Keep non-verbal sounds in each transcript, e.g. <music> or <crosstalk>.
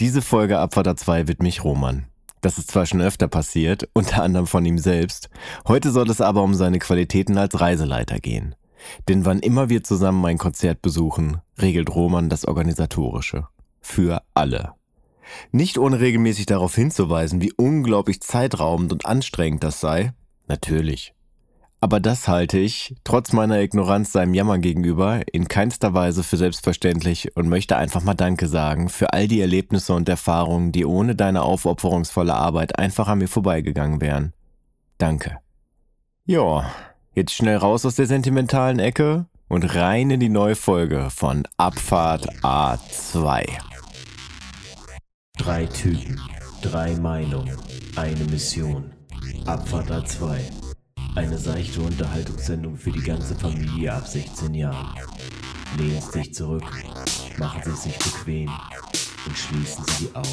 Diese Folge Abfahrt 2 wird mich Roman. Das ist zwar schon öfter passiert, unter anderem von ihm selbst. Heute soll es aber um seine Qualitäten als Reiseleiter gehen. Denn wann immer wir zusammen ein Konzert besuchen, regelt Roman das Organisatorische. Für alle. Nicht ohne regelmäßig darauf hinzuweisen, wie unglaublich zeitraubend und anstrengend das sei. Natürlich. Aber das halte ich, trotz meiner Ignoranz seinem Jammer gegenüber, in keinster Weise für selbstverständlich und möchte einfach mal Danke sagen für all die Erlebnisse und Erfahrungen, die ohne deine aufopferungsvolle Arbeit einfach an mir vorbeigegangen wären. Danke. Ja, jetzt schnell raus aus der sentimentalen Ecke und rein in die neue Folge von Abfahrt A2. Drei Typen, drei Meinungen, eine Mission. Abfahrt A2. Eine seichte Unterhaltungssendung für die ganze Familie ab 16 Jahren. Lehnen Sie sich zurück, machen Sie es sich bequem und schließen Sie die Augen.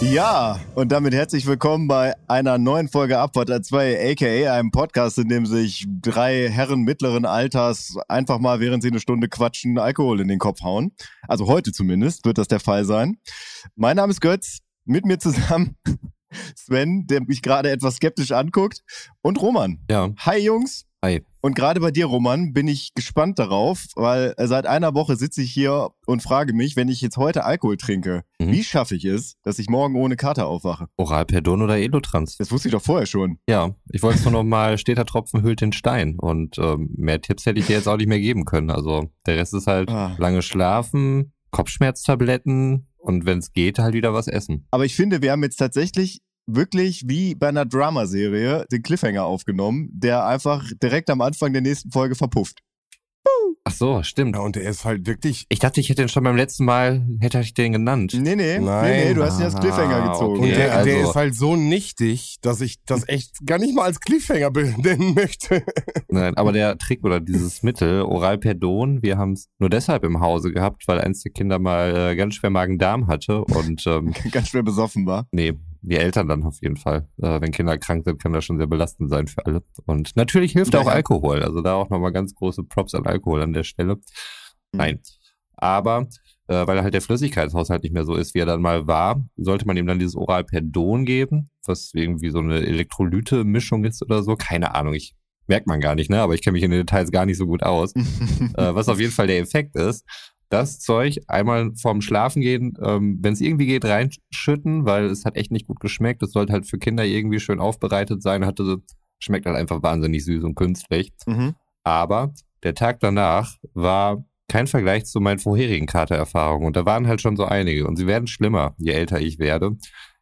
Ja, und damit herzlich willkommen bei einer neuen Folge Abfahrt 2, aka einem Podcast, in dem sich drei Herren mittleren Alters einfach mal, während sie eine Stunde quatschen, Alkohol in den Kopf hauen. Also heute zumindest wird das der Fall sein. Mein Name ist Götz, mit mir zusammen <laughs> Sven, der mich gerade etwas skeptisch anguckt, und Roman. Ja. Hi Jungs. Hi. Und gerade bei dir, Roman, bin ich gespannt darauf, weil äh, seit einer Woche sitze ich hier und frage mich, wenn ich jetzt heute Alkohol trinke, Mhm. wie schaffe ich es, dass ich morgen ohne Kater aufwache? Oralperdon oder Elotrans? Das wusste ich doch vorher schon. Ja, ich wollte es nur noch mal, steter Tropfen hüllt den Stein. Und ähm, mehr Tipps hätte ich dir jetzt auch nicht mehr geben können. Also der Rest ist halt Ah. lange schlafen, Kopfschmerztabletten und wenn es geht, halt wieder was essen. Aber ich finde, wir haben jetzt tatsächlich wirklich wie bei einer Dramaserie den Cliffhanger aufgenommen, der einfach direkt am Anfang der nächsten Folge verpufft. Ach so, stimmt. Ja, und der ist halt wirklich. Ich dachte, ich hätte den schon beim letzten Mal, hätte ich den genannt. Nee, nee, Nein. nee, nee, du hast ihn als Ah, Cliffhanger gezogen. Und Ja, der, also- der ist halt so nichtig, dass ich das echt gar nicht mal als Cliffhanger benennen möchte. <laughs> Nein, aber der Trick oder dieses Mittel, Oralperdon, wir haben es nur deshalb im Hause gehabt, weil eins der Kinder mal äh, ganz schwer Magen-Darm hatte und ähm, <laughs> Ganz schwer besoffen war. Nee, die Eltern dann auf jeden Fall. Äh, wenn Kinder krank sind, kann das schon sehr belastend sein für alle. Und natürlich hilft Ja, auch ja. Alkohol. Also da auch nochmal ganz große Props an Alkohol an der Stelle. Nein. Aber äh, weil halt der Flüssigkeitshaushalt nicht mehr so ist, wie er dann mal war, sollte man ihm dann dieses Oralperdon geben, was irgendwie so eine Elektrolyte-Mischung ist oder so. Keine Ahnung, ich merkt man gar nicht, ne? Aber ich kenne mich in den Details gar nicht so gut aus <laughs> äh, was auf jeden Fall der Effekt ist, das Zeug einmal vorm Schlafengehen, ähm, wenn es irgendwie geht, reinschütten, weil es hat echt nicht gut geschmeckt. Es sollte halt für Kinder irgendwie schön aufbereitet sein, hatte, schmeckt halt einfach wahnsinnig süß und künstlich. Mhm. Aber der Tag danach war kein Vergleich zu meinen vorherigen Katererfahrungen und da waren halt schon so einige und sie werden schlimmer, je älter ich werde.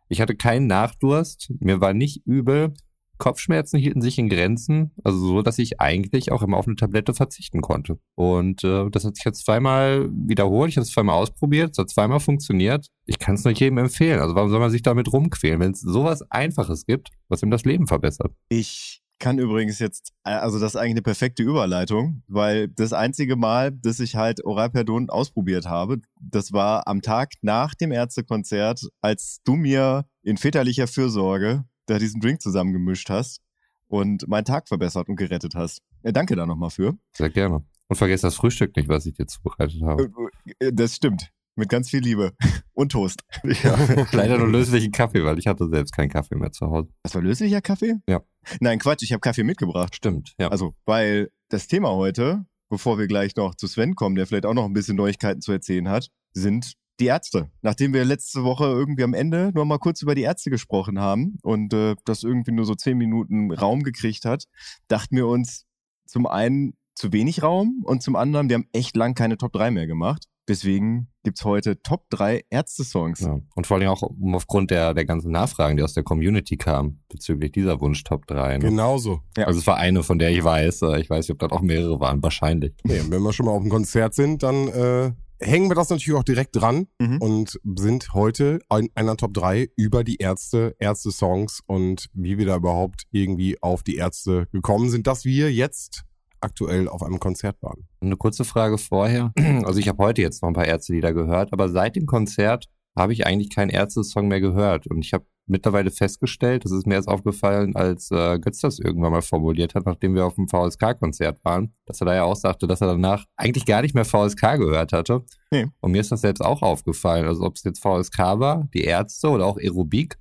Ich hatte keinen Nachdurst, mir war nicht übel, Kopfschmerzen hielten sich in Grenzen, also so, dass ich eigentlich auch immer auf eine Tablette verzichten konnte. Und äh, das hat sich jetzt zweimal wiederholt, ich habe es zweimal ausprobiert, es hat zweimal funktioniert. Ich kann es nur jedem empfehlen. Also warum soll man sich damit rumquälen, wenn es sowas Einfaches gibt, was ihm das Leben verbessert? Ich kann übrigens jetzt, äh, also das ist eigentlich eine perfekte Überleitung, weil das einzige Mal, dass ich halt Oralperdon ausprobiert habe, das war am Tag nach dem Ärztekonzert, als du mir in väterlicher Fürsorge da diesen Drink zusammengemischt hast und meinen Tag verbessert und gerettet hast. Äh, danke da nochmal für. Sehr gerne. Und vergesst das Frühstück nicht, was ich dir zubereitet habe. Äh, Das stimmt. Mit ganz viel Liebe. Und Toast. <laughs> Ja, leider nur löslichen Kaffee, weil ich hatte selbst keinen Kaffee mehr zu Hause. Was war löslicher Kaffee? Ja. Nein, Quatsch, ich habe Kaffee mitgebracht. Stimmt, ja. Also, weil das Thema heute, bevor wir gleich noch zu Sven kommen, der vielleicht auch noch ein bisschen Neuigkeiten zu erzählen hat, sind die Ärzte. Nachdem wir letzte Woche irgendwie am Ende nur mal kurz über die Ärzte gesprochen haben und äh, das irgendwie nur so zehn Minuten Raum gekriegt hat, dachten wir uns zum einen zu wenig Raum und zum anderen, wir haben echt lang keine Top 3 mehr gemacht. Deswegen gibt's heute Top 3 Ärzte-Songs. Ja. Und vor allem auch um aufgrund der, der ganzen Nachfragen, die aus der Community kamen, bezüglich dieser Wunsch Top 3. Ne? Genauso. Ja. Also es war eine, von der ich weiß. äh, Ich weiß nicht, ob das auch mehrere waren. Wahrscheinlich. Nee, wenn wir schon mal auf dem Konzert sind, dann äh, hängen wir das natürlich auch direkt dran Mhm. und sind heute in einer Top 3 über die Ärzte, Ärzte-Songs und wie wir da überhaupt irgendwie auf die Ärzte gekommen sind, dass wir jetzt aktuell auf einem Konzert waren. Eine kurze Frage vorher. <clears throat> Also ich habe heute jetzt noch ein paar Ärztelieder gehört, aber seit dem Konzert habe ich eigentlich keinen Ärzte-Song mehr gehört. Und ich habe mittlerweile festgestellt, das ist mir erst aufgefallen, als äh, Götz das irgendwann mal formuliert hat, nachdem wir auf dem VSK-Konzert waren, dass er da ja auch sagte, dass er danach eigentlich gar nicht mehr VSK gehört hatte. Nee. Und mir ist das selbst auch aufgefallen. Also ob es jetzt VSK war, die Ärzte oder auch Aerobik.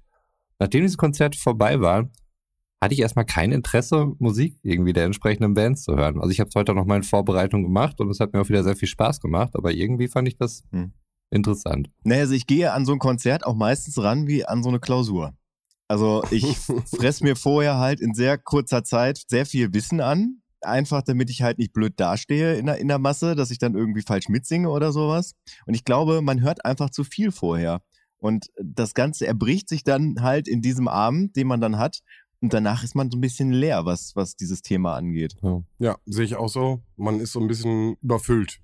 Nachdem diese Konzerte vorbei waren, hatte ich erstmal kein Interesse, Musik irgendwie der entsprechenden Bands zu hören. Also ich habe es heute noch mal in Vorbereitung gemacht und es hat mir auch wieder sehr viel Spaß gemacht, aber irgendwie fand ich das Hm. interessant. Naja, also ich gehe an so ein Konzert auch meistens ran wie an so eine Klausur. Also ich <laughs> fress mir vorher halt in sehr kurzer Zeit sehr viel Wissen an. Einfach damit ich halt nicht blöd dastehe in der, in der Masse, dass ich dann irgendwie falsch mitsinge oder sowas. Und ich glaube, man hört einfach zu viel vorher. Und das Ganze erbricht sich dann halt in diesem Abend, den man dann hat. Und danach ist man so ein bisschen leer, was, was dieses Thema angeht. Ja, sehe ich auch so. Man ist so ein bisschen überfüllt.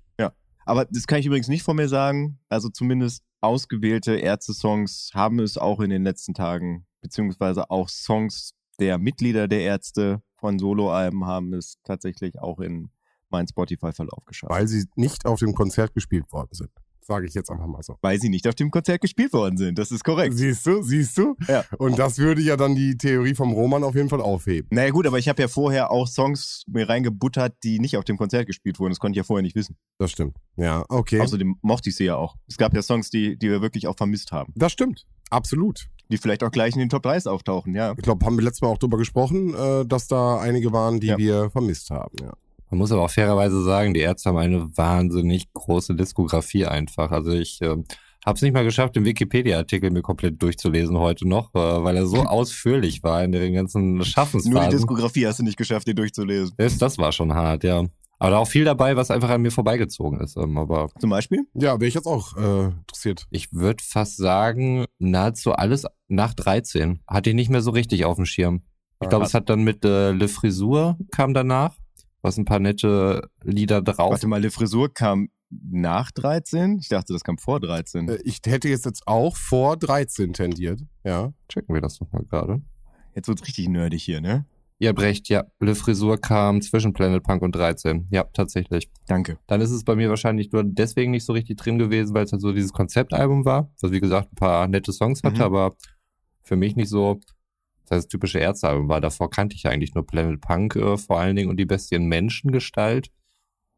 Aber das kann ich übrigens nicht von mir sagen. Also zumindest ausgewählte Ärzte-Songs haben es auch in den letzten Tagen, beziehungsweise auch Songs der Mitglieder der Ärzte von Soloalben haben es tatsächlich auch in meinen Spotify-Verlauf geschafft. Weil sie nicht auf dem Konzert gespielt worden sind. Sage ich jetzt einfach mal so. Weil sie nicht auf dem Konzert gespielt worden sind. Das ist korrekt. Siehst du, siehst du? Ja. Und das würde ja dann die Theorie vom Roman auf jeden Fall aufheben. Naja gut, aber ich habe ja vorher auch Songs mir reingebuttert, die nicht auf dem Konzert gespielt wurden. Das konnte ich ja vorher nicht wissen. Das stimmt. Ja, okay. Außerdem mochte ich sie ja auch. Es gab ja Songs, die, die wir wirklich auch vermisst haben. Das stimmt. Absolut. Die vielleicht auch gleich in den Top 3 auftauchen, ja. Ich glaube, haben wir letztes Mal auch drüber gesprochen, äh, dass da einige waren, die Ja. wir vermisst haben. Ja. Man muss aber auch fairerweise sagen, die Ärzte haben eine wahnsinnig große Diskografie einfach. Also ich äh, habe es nicht mal geschafft, den Wikipedia-Artikel mir komplett durchzulesen heute noch, äh, weil er so <laughs> ausführlich war in den ganzen Nur die Schaffensphasen. Diskografie hast du nicht geschafft, dir durchzulesen. Das, das war schon hart, ja. Aber da auch viel dabei, was einfach an mir vorbeigezogen ist. Ähm, aber Zum Beispiel? Ja, wäre ich jetzt auch äh, interessiert. ich würde fast sagen, nahezu alles nach 13 hatte ich nicht mehr so richtig auf dem Schirm. Ich glaube, es hat dann mit äh, Le Frisur kam danach, was ein paar nette Lieder drauf. Warte mal, Le Frisur kam nach 13? Ich dachte, das kam vor 13. Äh, ich hätte jetzt, jetzt auch vor 13 tendiert. Ja. Checken wir das noch mal gerade. Jetzt wird's richtig nerdig hier, ne? Ihr habt recht, ja. Le Frisur kam zwischen Planet Punk und 13. Ja, tatsächlich. Danke. Dann ist es bei mir wahrscheinlich nur deswegen nicht so richtig drin gewesen, weil es halt so dieses Konzeptalbum war, was wie gesagt ein paar nette Songs hatte, Mhm. aber für mich nicht so das heißt, typische Ärztealbum war. Davor kannte ich eigentlich nur Planet Punk äh, vor allen Dingen und die Bestien Menschengestalt.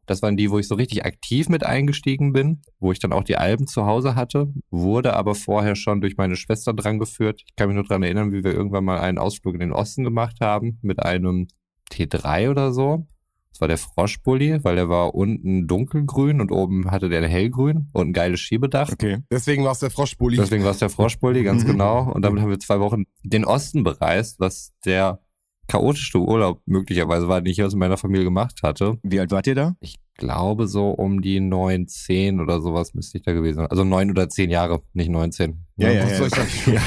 Das waren die, wo ich so richtig aktiv mit eingestiegen bin, wo ich dann auch die Alben zu Hause hatte, wurde aber vorher schon durch meine Schwester dran geführt. Ich kann mich nur dran erinnern, wie wir irgendwann mal einen Ausflug in den Osten gemacht haben mit einem T3 oder so. Das war der Froschbully, weil der war unten dunkelgrün und oben hatte der hellgrün und ein geiles Schiebedach. Okay. Deswegen war es der Froschbully. Deswegen war es der Froschbully, ganz Mhm. genau. Und damit haben wir zwei Wochen den Osten bereist, was der chaotischste Urlaub möglicherweise war, den ich aus meiner Familie gemacht hatte. Wie alt wart ihr da? Ich glaube so um die neun, zehn oder sowas müsste ich da gewesen sein. Also neun oder zehn Jahre, nicht 19. Ja, ja, Was ja. soll ich sagen? Ja.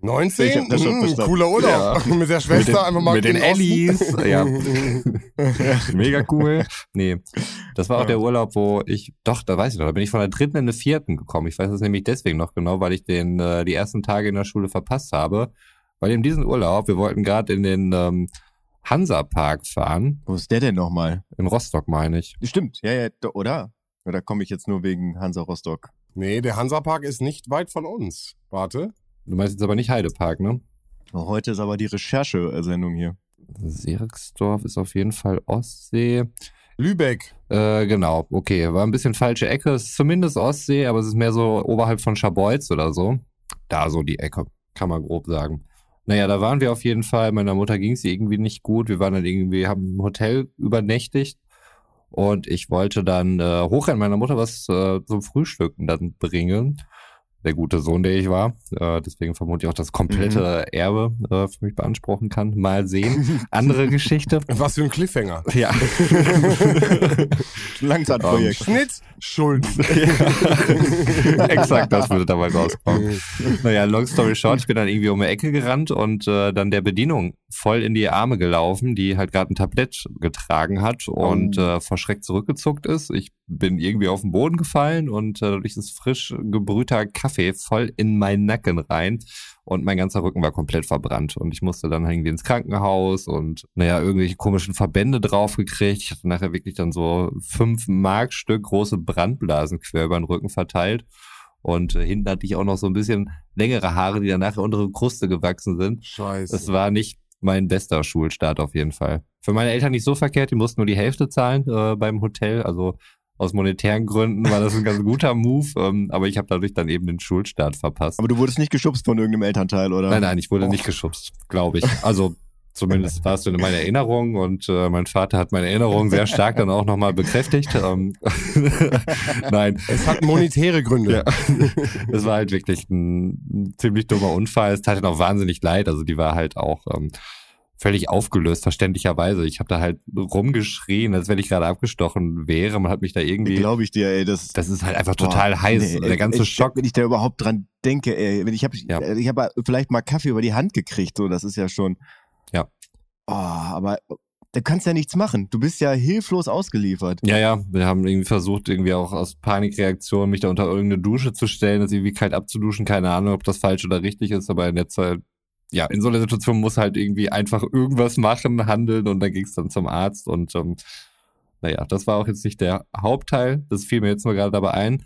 <laughs> 19? Ich hab das schon Hm, cooler Urlaub. <laughs> Mit der Schwester Mit den- einfach mal mit den. Ellis. <laughs> Ja. Mega cool. Nee, das war auch Ja. der Urlaub, wo ich, doch, da weiß ich noch, da bin ich von der dritten in den vierten gekommen. Ich weiß das nämlich deswegen noch genau, weil ich den äh, die ersten Tage in der Schule verpasst habe. Weil in diesem Urlaub, wir wollten gerade in den ähm, Hansa-Park fahren, Wo ist der denn nochmal? in Rostock meine ich. Stimmt, ja, ja, oder? Oder komme ich jetzt nur wegen Hansa Rostock? Nee, der Hansapark ist nicht weit von uns. Warte. Du meinst jetzt aber nicht Heidepark, ne? Oh, Heute ist aber die Recherche-Sendung hier. Seriksdorf ist auf jeden Fall Ostsee. Lübeck. Äh, genau, okay. War ein bisschen falsche Ecke. Es ist zumindest Ostsee, aber es ist mehr so oberhalb von Scharbeutz oder so. Da so die Ecke, kann man grob sagen. Naja, da waren wir auf jeden Fall. Meiner Mutter ging es irgendwie nicht gut. Wir waren dann irgendwie, haben im Hotel übernächtigt. Und ich wollte dann äh, hochrennen, meiner Mutter was äh, zum Frühstücken dann bringen. Der gute Sohn, der ich war. Äh, deswegen vermute ich auch das komplette Erbe äh, für mich beanspruchen kann. Mal sehen. Andere <laughs> Geschichte. Was für ein Cliffhanger. Ja. <laughs> Langzeitprojekt. Schnitt, Schuld. <laughs> Exakt, das würde dabei rauskommen. Naja, long story short, ich bin dann irgendwie um die Ecke gerannt und äh, dann der Bedienung voll in die Arme gelaufen, die halt gerade ein Tablett getragen hat und äh, verschreckt zurückgezuckt ist. Ich bin irgendwie auf den Boden gefallen und äh, durch das frisch gebrühter Kaffee Kaffee voll in meinen Nacken rein und mein ganzer Rücken war komplett verbrannt und ich musste dann irgendwie ins Krankenhaus und naja, irgendwelche komischen Verbände draufgekriegt. Ich hatte nachher wirklich dann so fünf Markstück große Brandblasen quer über den Rücken verteilt. Und äh, hinten hatte ich auch noch so ein bisschen längere Haare, die dann nachher unter der Kruste gewachsen sind. Scheiße. Das war nicht mein bester Schulstart auf jeden Fall. Für meine Eltern nicht so verkehrt, die mussten nur die Hälfte zahlen äh, beim Hotel. Also aus monetären Gründen war das ein ganz guter Move, ähm, aber ich habe dadurch dann eben den Schulstart verpasst. Aber du wurdest nicht geschubst von irgendeinem Elternteil, oder? Nein, nein, ich wurde Oh. nicht geschubst, glaube ich. Also zumindest war es so in meiner Erinnerung und äh, mein Vater hat meine Erinnerung sehr stark dann auch nochmal bekräftigt. Ähm, <laughs> nein, es hat monetäre Gründe. Ja. Es war halt wirklich ein, ein ziemlich dummer Unfall. Es tat ihnen auch wahnsinnig leid. Also die war halt auch ähm, völlig aufgelöst, verständlicherweise. Ich habe da halt rumgeschrien, als wenn ich gerade abgestochen wäre. Man hat mich da irgendwie. Glaube ich dir, ey. Das, das ist halt einfach total Boah, heiß. nee, der ganze ich, Schock. Wenn ich da überhaupt dran denke, ey. Wenn ich habe Ja. ich hab vielleicht mal Kaffee über die Hand gekriegt, so, das ist ja schon. Ja. Oh, aber da kannst ja nichts machen. Du bist ja hilflos ausgeliefert. Ja, ja, wir haben irgendwie versucht, irgendwie auch aus Panikreaktion mich da unter irgendeine Dusche zu stellen, das irgendwie kalt abzuduschen. Keine Ahnung, ob das falsch oder richtig ist, aber in der Zeit, ja, in so einer Situation muss halt irgendwie einfach irgendwas machen, handeln und dann ging es dann zum Arzt und ähm, naja, das war auch jetzt nicht der Hauptteil, das fiel mir jetzt nur gerade dabei ein.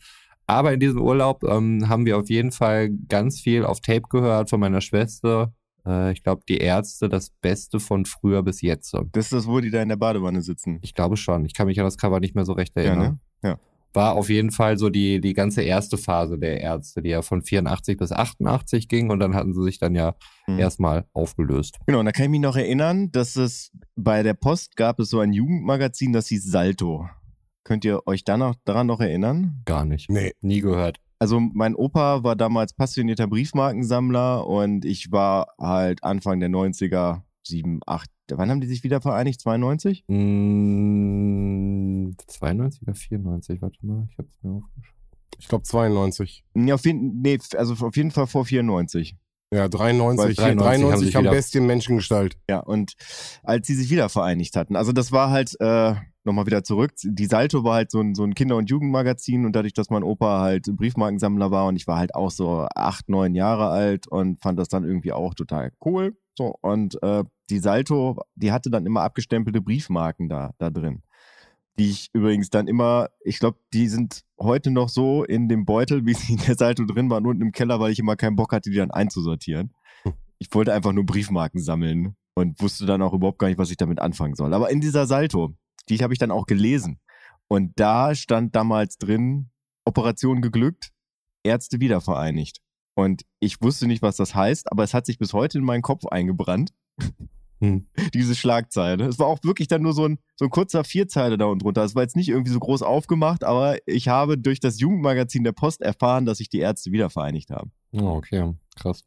Aber in diesem Urlaub ähm, haben wir auf jeden Fall ganz viel auf Tape gehört von meiner Schwester. Äh, ich glaube, die Ärzte, das Beste von früher bis jetzt. Das ist das, wo die da in der Badewanne sitzen. Ich glaube schon. Ich kann mich an das Cover nicht mehr so recht Ja, erinnern. ne? Ja. War auf jeden Fall so die, die ganze erste Phase der Ärzte, die ja von 84 bis 88 ging und dann hatten sie sich dann ja Mhm. erstmal aufgelöst. Genau, und da kann ich mich noch erinnern, dass es bei der Post gab es so ein Jugendmagazin, das hieß Salto. Könnt ihr euch da noch, daran noch erinnern? Gar nicht. Nee. Nie gehört. Also mein Opa war damals passionierter Briefmarkensammler und ich war halt Anfang der 90er, 7, 8, wann haben die sich wieder vereinigt? 92? Mm, 92 oder 94? Warte mal, ich hab's mir aufgeschrieben. Ich glaube 92. Nee, auf jeden, nee, also auf jeden Fall vor 94. Ja, 93. Weil 93 haben 93 sich haben wieder- Bestien Menschengestalt. Ja, und als sie sich wieder vereinigt hatten, also das war halt, äh, nochmal wieder zurück, die Salto war halt so ein, so ein Kinder- und Jugendmagazin und dadurch, dass mein Opa halt Briefmarkensammler war und ich war halt auch so acht, neun Jahre alt und fand das dann irgendwie auch total cool. So, und äh, die Salto, die hatte dann immer abgestempelte Briefmarken da, da drin. Die ich übrigens dann immer, ich glaube, die sind heute noch so in dem Beutel, wie <laughs> sie in der Salto drin waren, unten im Keller, weil ich immer keinen Bock hatte, die dann einzusortieren. Ich wollte einfach nur Briefmarken sammeln und wusste dann auch überhaupt gar nicht, was ich damit anfangen soll. Aber in dieser Salto, die habe ich dann auch gelesen. Und da stand damals drin, Operation geglückt, Ärzte wiedervereinigt. Und ich wusste nicht, was das heißt, aber es hat sich bis heute in meinen Kopf eingebrannt. Hm. Diese Schlagzeile. Es war auch wirklich dann nur so ein, so ein kurzer Vierzeile da unten drunter. Es war jetzt nicht irgendwie so groß aufgemacht, aber ich habe durch das Jugendmagazin der Post erfahren, dass sich die Ärzte wiedervereinigt haben. Oh, okay, krass.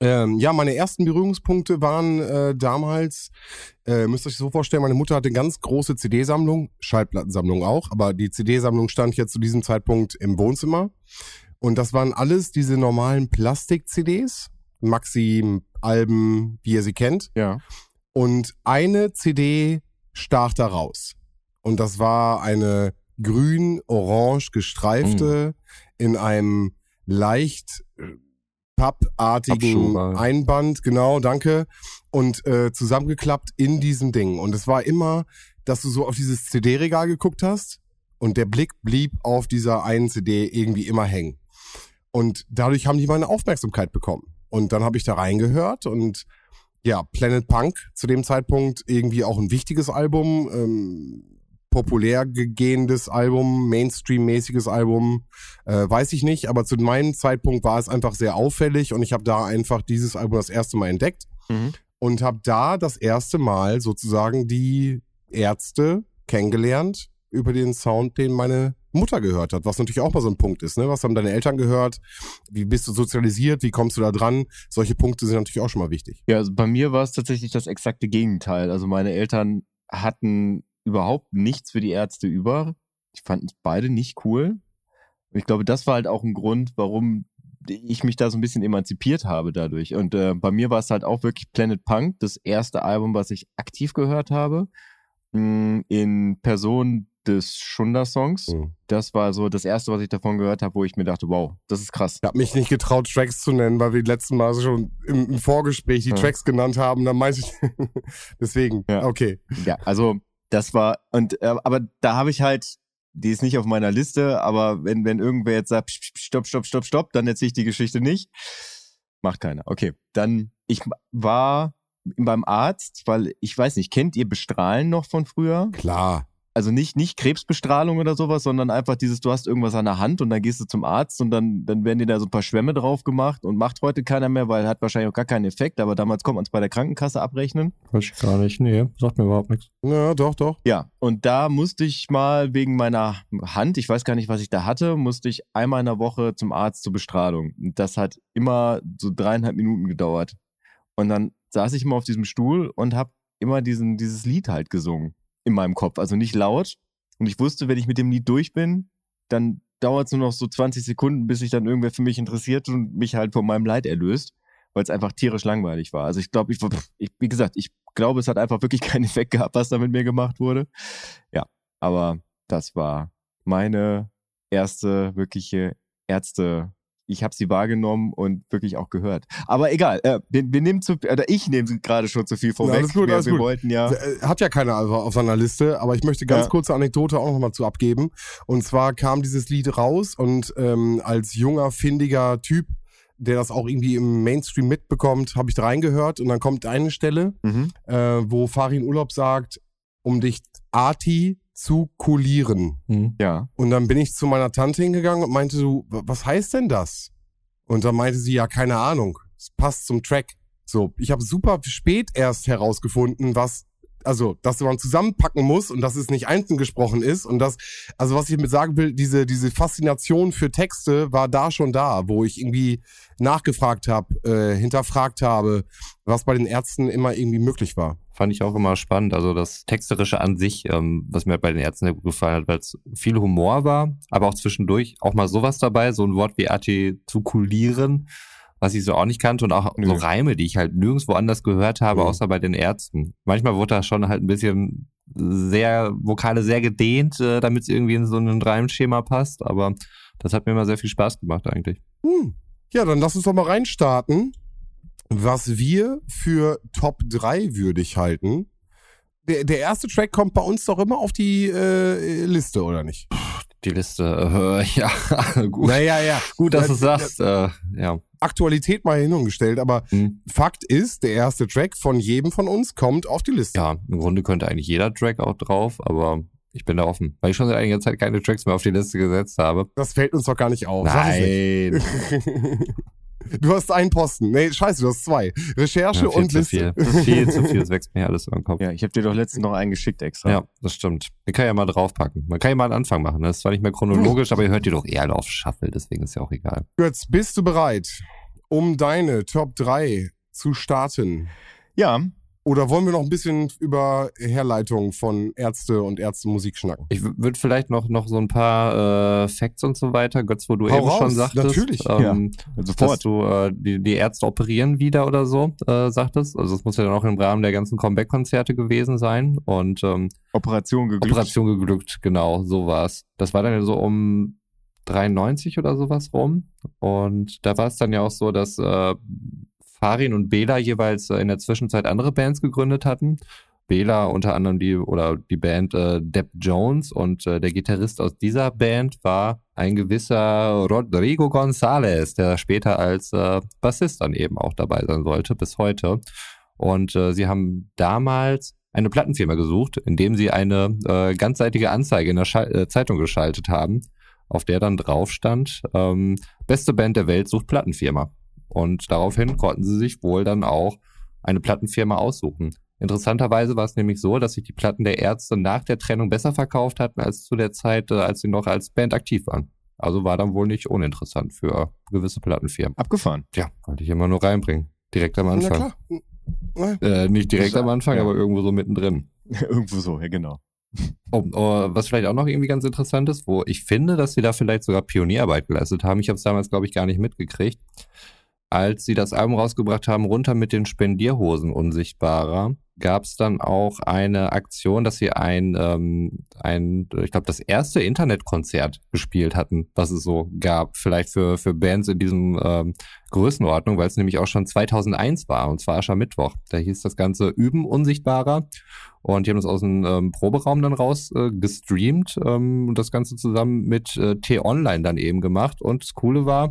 Ähm, ja, meine ersten Berührungspunkte waren äh, damals, äh, müsst ihr euch so vorstellen, meine Mutter hatte eine ganz große CD-Sammlung, Schallplattensammlung auch, aber die CD-Sammlung stand jetzt zu diesem Zeitpunkt im Wohnzimmer. Und das waren alles diese normalen Plastik-CDs, Maxi-Alben, wie ihr sie kennt. Ja. Und eine CD stach da raus. Und das war eine grün-orange gestreifte in einem leicht äh, pappartigen. Einband, genau, danke. Und äh, zusammengeklappt in diesem Ding. Und es war immer, dass du so auf dieses CD-Regal geguckt hast und der Blick blieb auf dieser einen CD irgendwie immer hängen. Und dadurch haben die meine Aufmerksamkeit bekommen. Und dann habe ich da reingehört und ja, Planet Punk zu dem Zeitpunkt irgendwie auch ein wichtiges Album, ähm, populär gehendes Album, Mainstream-mäßiges Album, äh, weiß ich nicht, aber zu meinem Zeitpunkt war es einfach sehr auffällig und ich habe da einfach dieses Album das erste Mal entdeckt Mhm. und habe da das erste Mal sozusagen die Ärzte kennengelernt über den Sound, den meine Mutter gehört hat, was natürlich auch mal so ein Punkt ist. Ne? Was haben deine Eltern gehört? Wie bist du sozialisiert? Wie kommst du da dran? Solche Punkte sind natürlich auch schon mal wichtig. Ja, also bei mir war es tatsächlich das exakte Gegenteil. Also meine Eltern hatten überhaupt nichts für die Ärzte über. Ich fand es beide nicht cool. Ich glaube, das war halt auch ein Grund, warum ich mich da so ein bisschen emanzipiert habe dadurch. Und äh, bei mir war es halt auch wirklich Planet Punk, das erste Album, was ich aktiv gehört habe. Mm, In Person des Schunder-Songs. Mhm. Das war so das erste, was ich davon gehört habe, wo ich mir dachte, wow, das ist krass. Ich habe mich nicht getraut, Tracks zu nennen, weil wir die letzten Mal schon im, im Vorgespräch die Ja. Tracks genannt haben. Da meinte ich, <laughs> deswegen, Ja. okay. Ja, also das war, und äh, aber da habe ich halt, die ist nicht auf meiner Liste, aber wenn, wenn irgendwer jetzt sagt, stopp, stopp, stopp, stopp, dann erzähle ich die Geschichte nicht. Macht keiner. Okay. Dann, ich war beim Arzt, weil ich weiß nicht, kennt ihr Bestrahlen noch von früher? Klar. Also nicht, nicht Krebsbestrahlung oder sowas, sondern einfach dieses, du hast irgendwas an der Hand und dann gehst du zum Arzt und dann, dann werden dir da so ein paar Schwämme drauf gemacht und macht heute keiner mehr, weil hat wahrscheinlich auch gar keinen Effekt, aber damals kommt man es bei der Krankenkasse abrechnen. Weiß ich gar nicht. Nee, sagt mir überhaupt nichts. Ja, doch, doch. Ja, und da musste ich mal wegen meiner Hand, ich weiß gar nicht, was ich da hatte, musste ich einmal in der Woche zum Arzt zur Bestrahlung. Und das hat immer so dreieinhalb Minuten gedauert. Und dann saß ich immer auf diesem Stuhl und habe immer diesen, dieses Lied halt gesungen in meinem Kopf. Also nicht laut. Und ich wusste, wenn ich mit dem Lied durch bin, dann dauert es nur noch so 20 Sekunden, bis sich dann irgendwer für mich interessiert und mich halt von meinem Leid erlöst, weil es einfach tierisch langweilig war. Also ich glaube, ich, ich, wie gesagt, ich glaube, es hat einfach wirklich <laughs> keinen Effekt gehabt, was da mit mir gemacht wurde. Ja, aber das war meine erste wirkliche Ärzte. Ich habe sie wahrgenommen und wirklich auch gehört. Aber egal, äh, wir, wir nehmen zu, oder ich nehme gerade schon zu viel vorweg. alles gut, wir, alles wir gut. wollten ja. Äh, Hat ja keiner auf seiner Liste, aber ich möchte ganz Ja. kurze Anekdote auch nochmal zu abgeben. Und zwar kam dieses Lied raus und ähm, als junger, findiger Typ, der das auch irgendwie im Mainstream mitbekommt, habe ich da reingehört und dann kommt eine Stelle, Mhm. äh, wo Farin Urlaub sagt, um dich Arti zu kulieren. Hm. Ja. Und dann bin ich zu meiner Tante hingegangen und meinte so, "W- was heißt denn das? Und dann meinte sie, ja, keine Ahnung. Es passt zum Track. So, ich habe super spät erst herausgefunden, was, also, dass man zusammenpacken muss und dass es nicht einzeln gesprochen ist und das, also was ich mit sagen will, diese, diese Faszination für Texte war da schon da, wo ich irgendwie nachgefragt habe, äh, hinterfragt habe, was bei den Ärzten immer irgendwie möglich war. Fand ich auch immer spannend. Also das Texterische an sich, ähm, was mir bei den Ärzten sehr gut gefallen hat, weil es viel Humor war, aber auch zwischendurch auch mal sowas dabei, so ein Wort wie artikulieren, was ich so auch nicht kannte und auch Nö. so Reime, die ich halt nirgendwo anders gehört habe, Mhm. außer bei den Ärzten. Manchmal wurde da schon halt ein bisschen sehr, Vokale sehr gedehnt, äh, damit es irgendwie in so ein Reimschema passt, aber das hat mir immer sehr viel Spaß gemacht eigentlich. Hm. Ja, dann lass uns doch mal reinstarten, was wir für Top 3 würdig halten. Der, der erste Track kommt bei uns doch immer auf die äh, Liste, oder nicht? Die Liste, äh, <laughs> ja, <laughs> gut. Naja, ja. Gut, dass du es Ja, sagst. Äh, ja. Aktualität mal hin und gestellt, aber Hm. Fakt ist, der erste Track von jedem von uns kommt auf die Liste. ja, im Grunde könnte eigentlich jeder Track auch drauf, aber ich bin da offen, weil ich schon seit einiger Zeit keine Tracks mehr auf die Liste gesetzt habe. Das fällt uns doch gar nicht auf. Nein. <laughs> Du hast einen Posten. Nee, scheiße, du hast zwei. Recherche Ja, viel und zu Liste. viel. viel zu viel, es <laughs> wächst mir alles über den Kopf. Ja, ich habe dir doch letztens noch einen geschickt extra. Ja, das stimmt. Den kann ja mal draufpacken. Man kann ja mal einen Anfang machen. Das ist zwar nicht mehr chronologisch, aber ihr hört die doch eher auf Shuffle, deswegen ist ja auch egal. Götz, bist du bereit, um deine Top 3 zu starten? ja Oder wollen wir noch ein bisschen über Herleitung von Ärzte und Ärztemusik schnacken? Ich würde vielleicht noch, noch so ein paar äh, Facts und so weiter, Götz, wo du Hau eben raus, schon sagtest, natürlich. ähm, dass sofort. du äh, die, die Ärzte operieren wieder oder so, äh, sagtest. Also das muss ja dann auch im Rahmen der ganzen Comeback-Konzerte gewesen sein. Und ähm, Operation geglückt. Operation geglückt, genau, so war's. Das war dann ja so um 93 oder sowas rum. Und da war es dann ja auch so, dass äh, Farin und Bela jeweils äh, in der Zwischenzeit andere Bands gegründet hatten. Bela unter anderem die oder die Band äh, Depp Jones und äh, der Gitarrist aus dieser Band war ein gewisser Rodrigo González, der später als äh, Bassist dann eben auch dabei sein sollte bis heute. Und äh, sie haben damals eine Plattenfirma gesucht, indem sie eine äh, ganzseitige Anzeige in der Schal äh, Zeitung geschaltet haben, auf der dann drauf stand, ähm, beste Band der Welt sucht Plattenfirma. Und daraufhin konnten sie sich wohl dann auch eine Plattenfirma aussuchen. Interessanterweise war es nämlich so, dass sich die Platten der Ärzte nach der Trennung besser verkauft hatten als zu der Zeit, äh, als sie noch als Band aktiv waren. Also war dann wohl nicht uninteressant für gewisse Plattenfirmen. Abgefahren. Tja, wollte ich immer nur reinbringen. Direkt am Na Anfang. klar. Na, Äh, nicht direkt am Anfang, ja. aber irgendwo so mittendrin. <laughs> Irgendwo so, ja genau. Oh, oh, was vielleicht auch noch irgendwie ganz interessant ist, wo ich finde, dass sie da vielleicht sogar Pionierarbeit geleistet haben. Ich habe es damals, glaube ich, gar nicht mitgekriegt. Als sie das Album rausgebracht haben, runter mit den Spendierhosen unsichtbarer, gab es dann auch eine Aktion, dass sie ein, ähm, ein ich glaube, das erste Internetkonzert gespielt hatten, was es so gab, vielleicht für, für Bands in diesem ähm, Größenordnung, weil es nämlich auch schon 2001 war, und zwar Aschermittwoch. Da hieß das Ganze Üben unsichtbarer. Und die haben das aus dem ähm, Proberaum dann raus äh, gestreamt ähm, und das Ganze zusammen mit äh, T-Online dann eben gemacht. Und das Coole war,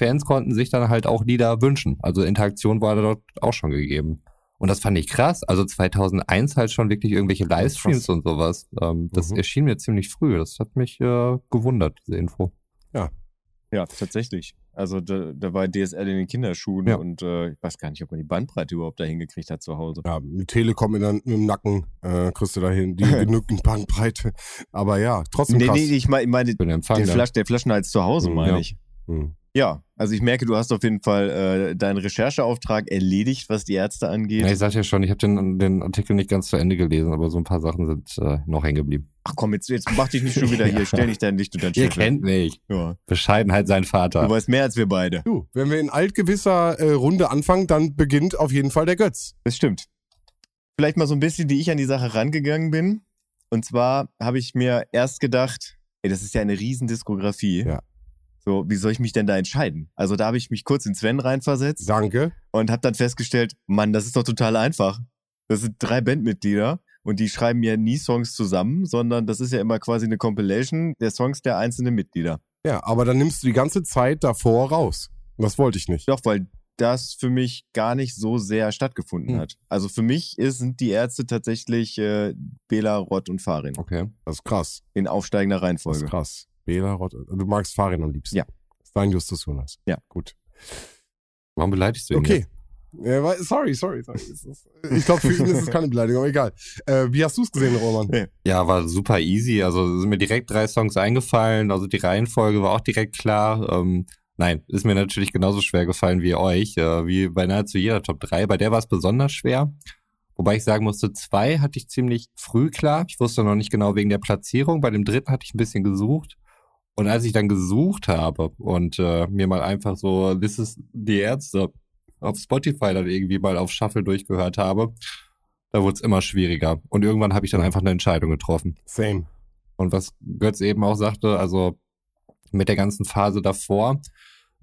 Fans konnten sich dann halt auch Lieder wünschen. Also Interaktion war dort auch schon gegeben. Und das fand ich krass. Also 2001 halt schon wirklich irgendwelche Livestreams und sowas. Ähm, das Mhm. erschien mir ziemlich früh. Das hat mich äh, gewundert, diese Info. Ja, tatsächlich. Also da, da war DSL in den Kinderschuhen Ja. und äh, ich weiß gar nicht, ob man die Bandbreite überhauaupt da hingekriegt hat zu Hause. Ja, mit Telekom in der, im Nacken äh, kriegst du dahin die <laughs> genügend Bandbreite. Aber ja, trotzdem Nee, krass. nee, ich meine, ich meine den den. Flasch, der Flaschenhals zu Hause, Mhm, meine ja. ich. Hm. Ja, also ich merke, du hast auf jeden Fall äh, deinen Rechercheauftrag erledigt, was die Ärzte angeht. Ja, ich sag ja schon, ich habe den, den Artikel nicht ganz zu Ende gelesen, aber so ein paar Sachen sind äh, noch hängen geblieben. Ach komm, jetzt, jetzt mach dich nicht schon wieder <laughs> hier. Stell nicht dein Licht unter den Ihr kennt mich. Ja. Bescheidenheit sein Vater. Du weißt mehr als wir beide. Du, wenn wir in altgewisser äh, Runde anfangen, dann beginnt auf jeden Fall der Götz. Das stimmt. Vielleicht mal so ein bisschen, wie ich an die Sache rangegangen bin. Und zwar habe ich mir erst gedacht, ey, das ist ja eine riesen Diskografie. Ja. So, wie soll ich mich denn da entscheiden? Also da habe ich mich kurz in Sven reinversetzt Danke. und habe dann festgestellt, Mann, das ist doch total einfach. Das sind drei Bandmitglieder und die schreiben ja nie Songs zusammen, sondern das ist ja immer quasi eine Compilation der Songs der einzelnen Mitglieder. Ja, aber dann nimmst du die ganze Zeit davor raus. Das wollte ich nicht. Doch, weil das für mich gar nicht so sehr stattgefunden Hm. hat. Also für mich ist, sind die Ärzte tatsächlich äh, Bela, Rott und Farin Okay. Das ist krass. in aufsteigender Das ist Reihenfolge. krass. Bela, Rott, du magst Farin am liebsten. Ja. Dein Justus Jonas. Ja. Gut. Warum beleidigst du ihn? Okay. Ja, sorry, sorry, sorry. Ich glaube, für ihn ist es keine Beleidigung, aber egal. Äh, wie hast du es gesehen, Roman? Ja, war super easy. Also sind mir direkt drei Songs eingefallen. Also die Reihenfolge war auch direkt klar. Ähm, nein, ist mir natürlich genauso schwer gefallen wie euch, äh, wie bei nahezu jeder Top 3. Bei der war es besonders schwer. Wobei ich sagen musste, zwei hatte ich ziemlich früh klar. Ich wusste noch nicht genau wegen der Platzierung. Bei dem dritten hatte ich ein bisschen gesucht. Und als ich dann gesucht habe und äh, mir mal einfach so This is die Ärzte auf Spotify dann irgendwie mal auf Shuffle durchgehört habe, da wurde es immer schwieriger. Und irgendwann habe ich dann einfach eine Entscheidung getroffen. Same. Und was Götz eben auch sagte, also mit der ganzen Phase davor,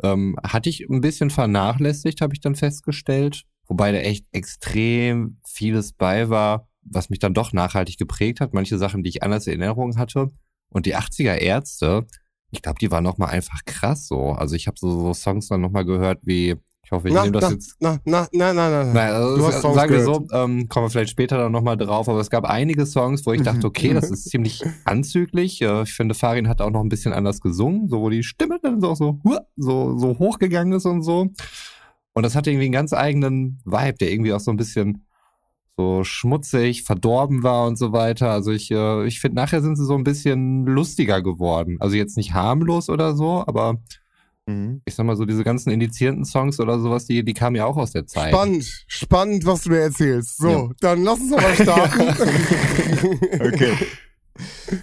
ähm, hatte ich ein bisschen vernachlässigt, habe ich dann festgestellt. Wobei da echt extrem vieles bei war, was mich dann doch nachhaltig geprägt hat. Manche Sachen, die ich anders in Erinnerung hatte. Und die 80er Ärzte, ich glaube, die waren nochmal einfach krass so. Also ich habe so, so Songs dann nochmal gehört wie, ich hoffe, ich Na, nehme das na, jetzt na, na, na, na, na. Nein, also Du hast Songs sagen wir so, ähm, kommen wir vielleicht später dann nochmal drauf, aber es gab einige Songs, wo ich dachte, okay, das ist ziemlich anzüglich. Äh, ich finde, Farin hat auch noch ein bisschen anders gesungen, so wo die Stimme dann so, so, so, so hochgegangen ist und so. Und das hatte irgendwie einen ganz eigenen Vibe, der irgendwie auch so ein bisschen so schmutzig, verdorben war und so weiter. Also ich, äh, ich finde, nachher sind sie so ein bisschen lustiger geworden. Also jetzt nicht harmlos oder so, aber Mhm. ich sag mal so, diese ganzen indizierenden Songs oder sowas, die, die kamen ja auch aus der Zeit. Spannend, spannend, was du mir erzählst. So, Ja. dann lass uns doch mal starten. <laughs> <laughs> Okay.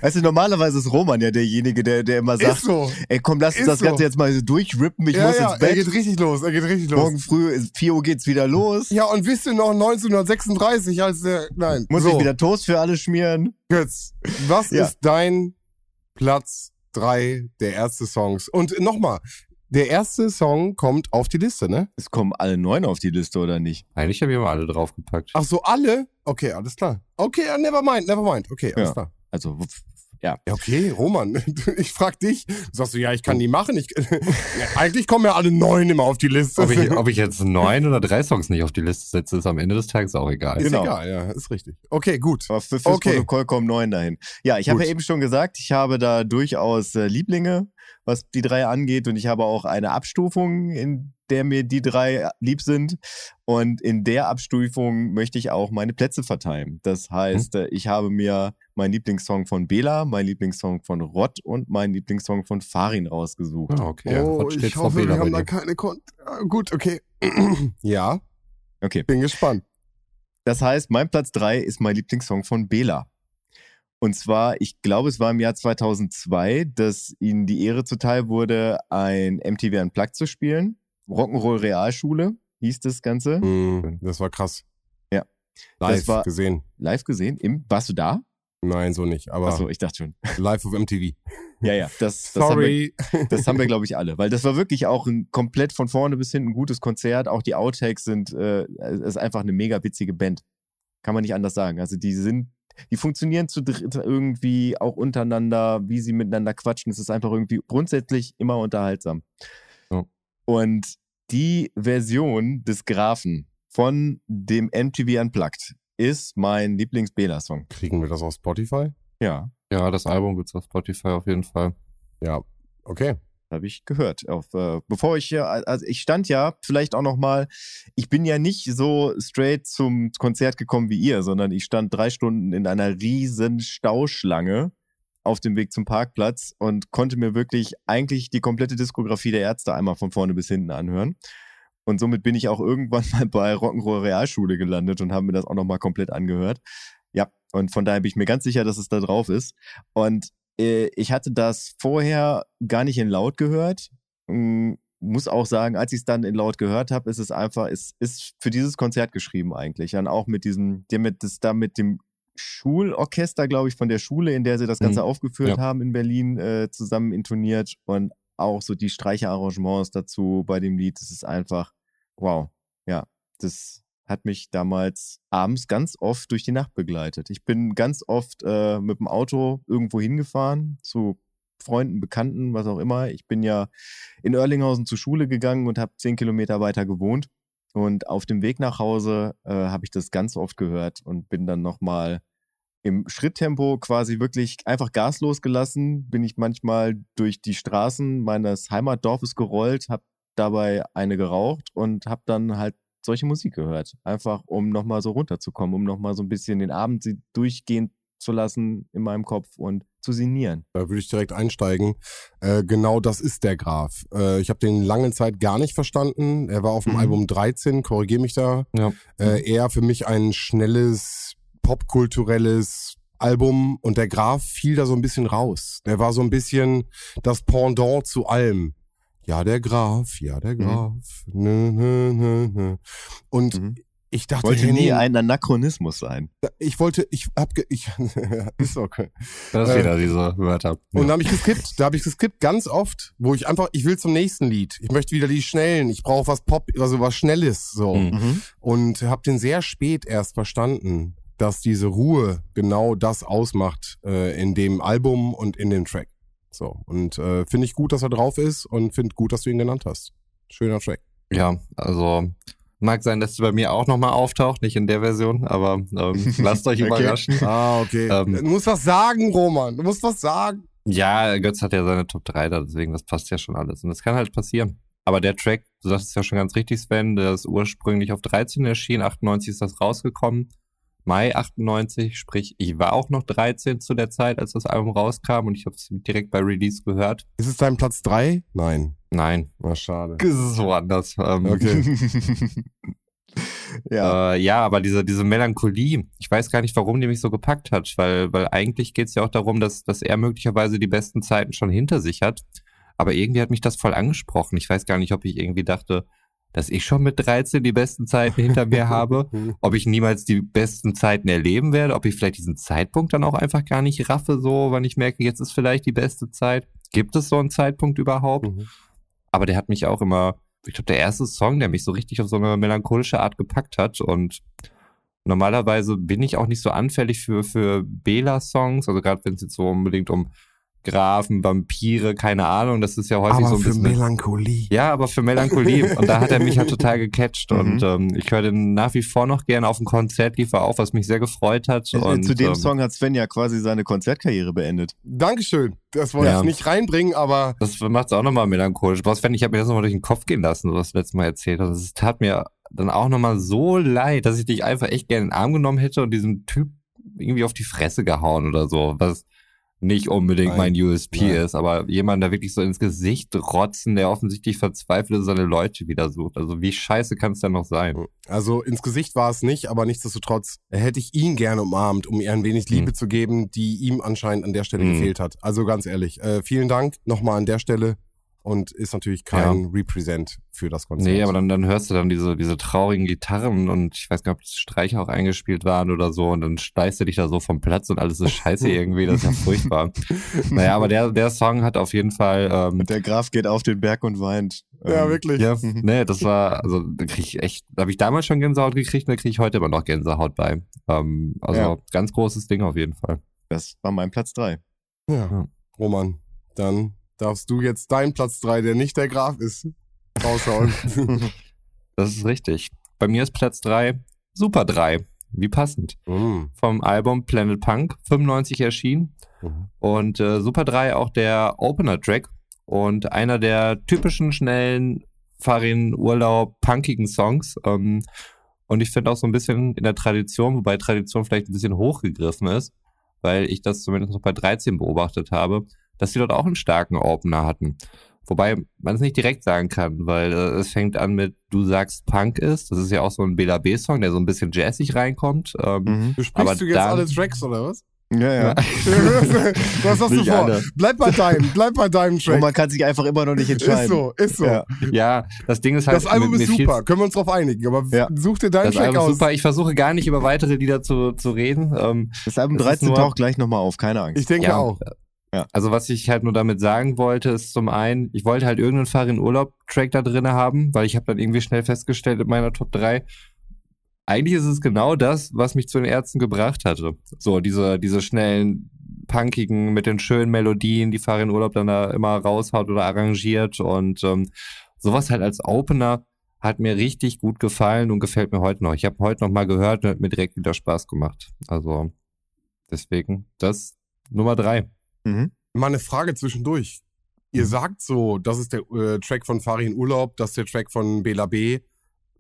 Weißt du, normalerweise ist Roman ja derjenige, der, der immer sagt, ist so. ey komm, lass uns Ist das so. Ganze jetzt mal so durchrippen, ich ja, muss ja, ins er Bett. geht richtig los, er geht richtig los. Morgen früh, ist 4 Uhr geht's wieder los. Ja, und wisst ihr noch 1936, als der, nein, Muss so, ich wieder Toast für alle schmieren? Götz, was Ja. ist dein Platz drei der erste Songs? Und nochmal, der erste Song kommt auf die Liste, ne? Es kommen alle neun auf die Liste, oder nicht? Eigentlich haben wir mal alle draufgepackt. Ach so, alle? Okay, alles klar. Okay, never mind, never mind. Okay, alles Ja. klar. Also, Ja, okay, Roman, <laughs> ich frag dich. Du sagst du, ja, ich kann die machen. Ich, <laughs> eigentlich kommen ja alle neun immer auf die Liste. Ob ich, <laughs> ob ich jetzt neun oder drei Songs nicht auf die Liste setze, ist am Ende des Tages auch egal. ist genau. egal, ja, ist richtig. Okay, gut. aber für, fürs Okay. Protokoll kommen neun dahin. Ja, ich habe ja eben schon gesagt, ich habe da durchaus äh, Lieblinge, was die drei angeht. Und ich habe auch eine Abstufung, in der mir die drei lieb sind. Und in der Abstufung möchte ich auch meine Plätze verteilen. Das heißt, äh, ich habe mir meinen Lieblingssong von Bela, meinen Lieblingssong von Rott und meinen Lieblingssong von Farin rausgesucht. Ah, okay. oh, steht ich vor hoffe, Bela wir haben da keine Kon Ah, Gut, okay. <clears throat> ja, Okay. bin gespannt. Das heißt, mein Platz drei ist mein Lieblingssong von Bela. Und zwar, ich glaube, es war im Jahr 2002, dass ihnen die Ehre zuteil wurde, ein MTV Unplugged zu spielen. Rock'n'Roll Realschule hieß das Ganze. Mhm, das war krass. Ja. Live war- gesehen. Live gesehen. Im, warst du da? Nein, so nicht. Aber Achso, ich dachte schon. <laughs> live auf MTV. Ja, ja. Das, das haben wir, Sorry. das haben wir, <laughs> glaube ich, alle. Weil das war wirklich auch ein komplett von vorne bis hinten gutes Konzert. Auch die Outtakes sind, äh, es ist einfach eine mega witzige Band. Kann man nicht anders sagen. Also die sind, die funktionieren zu dritt irgendwie auch untereinander, wie sie miteinander quatschen. Es ist einfach irgendwie grundsätzlich immer unterhaltsam. Und die Version des Grafen von dem MTV Unplugged ist mein Lieblings-Bela-Song. Kriegen wir das auf Spotify? Ja, Ja, das Album gibt's auf Spotify auf jeden Fall. Ja. Okay. habe ich gehört. Auf, äh, bevor ich ja, also ich stand ja vielleicht auch noch mal, ich bin ja nicht so straight zum Konzert gekommen wie ihr, sondern ich stand drei Stunden in einer riesen Stauschlange auf dem Weg zum Parkplatz und konnte mir wirklich eigentlich die komplette Diskografie der Ärzte einmal von vorne bis hinten anhören. Und somit bin ich auch irgendwann <laughs> mal bei Rock'n'Roll Realschule gelandet und habe mir das auch noch mal komplett angehört. Ja, und von daher bin ich mir ganz sicher, dass es da drauf ist. Und äh, ich hatte das vorher gar nicht in laut gehört. Mm, muss auch sagen, als ich es dann in laut gehört habe, ist es einfach, es ist für dieses Konzert geschrieben eigentlich. Dann auch mit diesem, der mit, das da mit dem Schulorchester, glaube ich, von der Schule, in der sie das Ganze Mhm. aufgeführt Ja. haben in Berlin, äh, zusammen intoniert und auch so die Streicherarrangements dazu bei dem Lied. Das ist einfach, wow. Ja, das hat mich damals abends ganz oft durch die Nacht begleitet. Ich bin ganz oft äh, mit dem Auto irgendwo hingefahren, zu Freunden, Bekannten, was auch immer. Ich bin ja in Oerlinghausen zur Schule gegangen und habe zehn Kilometer weiter gewohnt. Und auf dem Weg nach Hause äh, habe ich das ganz oft gehört und bin dann nochmal im Schritttempo quasi wirklich einfach gaslos gelassen. Bin ich manchmal durch die Straßen meines Heimatdorfes gerollt, habe dabei eine geraucht und habe dann halt solche Musik gehört. Einfach um nochmal so runterzukommen, um nochmal so ein bisschen den Abend durchgehen zu lassen in meinem Kopf und zu sinnieren. Da würde ich direkt einsteigen. Äh, genau das ist der Graf. Äh, ich habe den lange Zeit gar nicht verstanden. Er war auf dem Mhm. Album 13, korrigier mich da. Ja. Äh, eher für mich ein schnelles, popkulturelles Album und der Graf fiel da so ein bisschen raus. Der war so ein bisschen das Pendant zu allem. Ja, der Graf, ja, der Graf. Nö, nö, nö, nö. Und Mhm. Ich dachte, Wollte nie ein Anachronismus sein. ich wollte, ich hab, ge- ich, <laughs> ist okay. Das ist Äh, wieder diese Wörter. Und da habe ich geskippt, da habe ich geskippt ganz oft, wo ich einfach, ich will zum nächsten Lied. Ich möchte wieder die schnellen, ich brauche was Pop, also was Schnelles so. Mhm. Und habe den sehr spät erst verstanden, dass diese Ruhe genau das ausmacht äh, in dem Album und in dem Track. So und äh, finde ich gut, dass er drauf ist und finde gut, dass du ihn genannt hast. Schöner Track. Ja, also mag sein, dass es bei mir auch nochmal auftaucht, nicht in der Version, aber ähm, <laughs> lasst euch Okay. überraschen. Ah, okay. Ähm, du musst was sagen, Roman. Du musst was sagen. Ja, Götz hat ja seine Top 3 da, deswegen das passt ja schon alles. Und das kann halt passieren. Aber der Track, du sagst es ja schon ganz richtig, Sven, der ist ursprünglich auf 13 erschienen, 98 ist das rausgekommen. Mai 98, sprich, ich war auch noch 13 zu der Zeit, als das Album rauskam und ich habe es direkt bei Release gehört. Ist es dein Platz drei? Nein. Nein, War schade. es ist woanders. Ähm, Okay. <laughs> ja. Äh, ja, aber diese, diese Melancholie, ich weiß gar nicht, warum die mich so gepackt hat, weil, weil eigentlich geht's ja auch darum, dass, dass er möglicherweise die besten Zeiten schon hinter sich hat. Aber irgendwie hat mich das voll angesprochen. Ich weiß gar nicht, ob ich irgendwie dachte, dass ich schon mit 13 die besten Zeiten hinter mir <laughs> habe, ob ich niemals die besten Zeiten erleben werde, ob ich vielleicht diesen Zeitpunkt dann auch einfach gar nicht raffe, so, wenn ich merke, jetzt ist vielleicht die beste Zeit. Gibt es so einen Zeitpunkt überhaupt? Mhm. aber der hat mich auch immer, ich glaube, der erste Song, der mich so richtig auf so eine melancholische Art gepackt hat und normalerweise bin ich auch nicht so anfällig für, für Bela-Songs, also gerade wenn es jetzt so unbedingt um Grafen, Vampire, keine Ahnung, das ist ja häufig Aber so ein für bisschen. Melancholie. ja, aber für Melancholie. <laughs> und da hat er mich halt total gecatcht. Mhm. Und ähm, ich höre den nach wie vor noch gerne auf dem Konzert, lief er auch, was mich sehr gefreut hat. Und, Zu dem ähm, Song hat Sven ja quasi seine Konzertkarriere beendet. Dankeschön. Das wollte Ja. ich nicht reinbringen, aber Das macht es auch nochmal melancholisch. Aber Sven, ich habe mir das nochmal durch den Kopf gehen lassen, so was du letztes Mal erzählt hast. Es tat mir dann auch nochmal so leid, dass ich dich einfach echt gerne in den Arm genommen hätte und diesem Typ irgendwie auf die Fresse gehauen oder so. Was nicht unbedingt Nein. mein USP Nein. ist, aber jemand, der wirklich so ins Gesicht rotzen, der offensichtlich verzweifelt ist, seine Leute wieder sucht. Also wie scheiße kann es denn noch sein? also ins Gesicht war es nicht, aber nichtsdestotrotz hätte ich ihn gerne umarmt, um ihr ein wenig Liebe Hm. zu geben, die ihm anscheinend an der Stelle Hm. gefehlt hat. Also ganz ehrlich, äh, vielen Dank nochmal an der Stelle und ist natürlich kein Represent für das Konzert. Nee, aber dann, dann hörst du dann diese, diese traurigen Gitarren und ich weiß gar nicht, ob Streicher auch eingespielt waren oder so und dann steißt du dich da so vom Platz und alles ist <laughs> scheiße irgendwie, das ist ja furchtbar. naja, aber der, der Song hat auf jeden Fall, ähm, Der Graf geht auf den Berg und weint. ja, Ähm, wirklich. ja, <laughs> nee, das war, also da krieg ich echt, da habe ich damals schon Gänsehaut gekriegt und da kriege ich heute immer noch Gänsehaut bei. Ähm, also Ja. ganz großes Ding auf jeden Fall. Das war mein Platz drei. Ja. Ja. Roman, dann darfst du jetzt deinen Platz drei, der nicht der Graf ist, raushauen. <laughs> Das ist richtig. Bei mir ist Platz drei Super 3. Wie passend. Mm. Vom Album Planet Punk, 95 erschienen. Mhm. Und äh, Super 3 auch der Opener-Track und einer der typischen, schnellen Farin Urlaub punkigen Songs. Ähm, und ich finde auch so ein bisschen in der Tradition, wobei Tradition vielleicht ein bisschen hochgegriffen ist, weil ich das zumindest noch bei 13 beobachtet habe, dass sie dort auch einen starken Opener hatten. Wobei man es nicht direkt sagen kann, weil äh, es fängt an mit Du sagst Punk ist. Das ist ja auch so ein Bela B-Song, der so ein bisschen jazzig reinkommt. Ähm, Mhm. Du sprichst Aber du jetzt dann- alle Tracks oder was? Ja, ja. was <laughs> hast du vor? alle. Bleib bei deinem, bleib bei deinem Und Track. man kann sich einfach immer noch nicht entscheiden. Ist so, ist so. Ja. Ja, das Ding ist halt. Das Album mir- ist super, können wir uns drauf einigen, aber Ja. such dir deinen Das Track Album aus. ist super. Ich versuche gar nicht über weitere Lieder zu, zu reden. Ähm, Das Album Das ist 13 nur- taucht gleich nochmal auf, keine Angst. Ich denke Ja. auch. Also was ich halt nur damit sagen wollte, ist zum einen, ich wollte halt irgendeinen Farin Urlaub Track da drinne haben, weil ich habe dann irgendwie schnell festgestellt in meiner Top 3, eigentlich ist es genau das, was mich zu den Ärzten gebracht hatte. So diese diese schnellen punkigen mit den schönen Melodien, die Farin Urlaub dann da immer raushaut oder arrangiert und ähm, sowas halt als Opener hat mir richtig gut gefallen und gefällt mir heute noch. Ich habe heute noch mal gehört und hat mir direkt wieder Spaß gemacht. Also deswegen das Nummer drei. Mhm. Mal eine Frage zwischendurch. Mhm. Ihr sagt so, das ist der äh, Track von Farin Urlaub, das ist der Track von Bela B.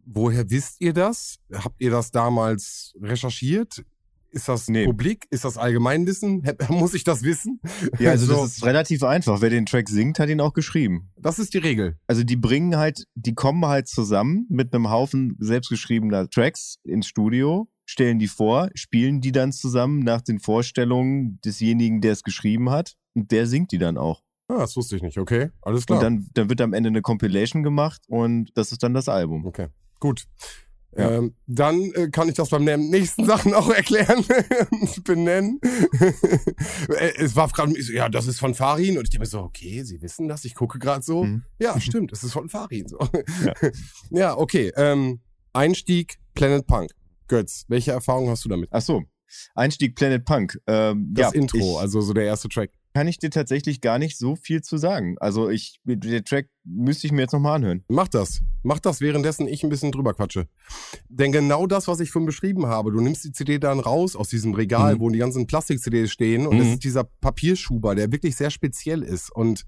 Woher wisst ihr das? Habt ihr das damals recherchiert? Ist das Nee. publik? Ist das Allgemeinwissen? <laughs> Muss ich das wissen? Ja, also <laughs> So, das ist relativ einfach. Wer den Track singt, hat ihn auch geschrieben. das ist die Regel. Also die bringen halt, die kommen halt zusammen mit einem Haufen selbstgeschriebener Tracks ins Studio, stellen die vor, spielen die dann zusammen nach den Vorstellungen desjenigen, der es geschrieben hat. Und der singt die dann auch. Ah, das wusste ich nicht. Okay, alles klar. Und dann, dann wird am Ende eine Compilation gemacht und das ist dann das Album. okay, gut. Ja. Ähm, dann äh, kann ich das beim nä- nächsten Sachen auch erklären und <laughs> benennen. <laughs> Äh, es war gerade, ja, das ist von Farin und ich denke mir so, okay, Sie wissen das, ich gucke gerade so. Mhm. Ja, stimmt, es ist von Farin. So. <laughs> Ja. okay. Ähm, Einstieg Planet Punk. Götz, welche Erfahrung hast du damit? Ach so. Einstieg Planet Punk. Ähm, Das ja, Intro, ich, also so der erste Track. kann ich dir tatsächlich gar nicht so viel zu sagen. Also ich, der Track müsste ich mir jetzt nochmal anhören. Mach das. Mach das, währenddessen ich ein bisschen drüber quatsche. Denn genau das, was ich vorhin beschrieben habe, du nimmst die CD dann raus aus diesem Regal, Mhm. wo die ganzen Plastik-CDs stehen und es Mhm. ist dieser Papierschuber, der wirklich sehr speziell ist und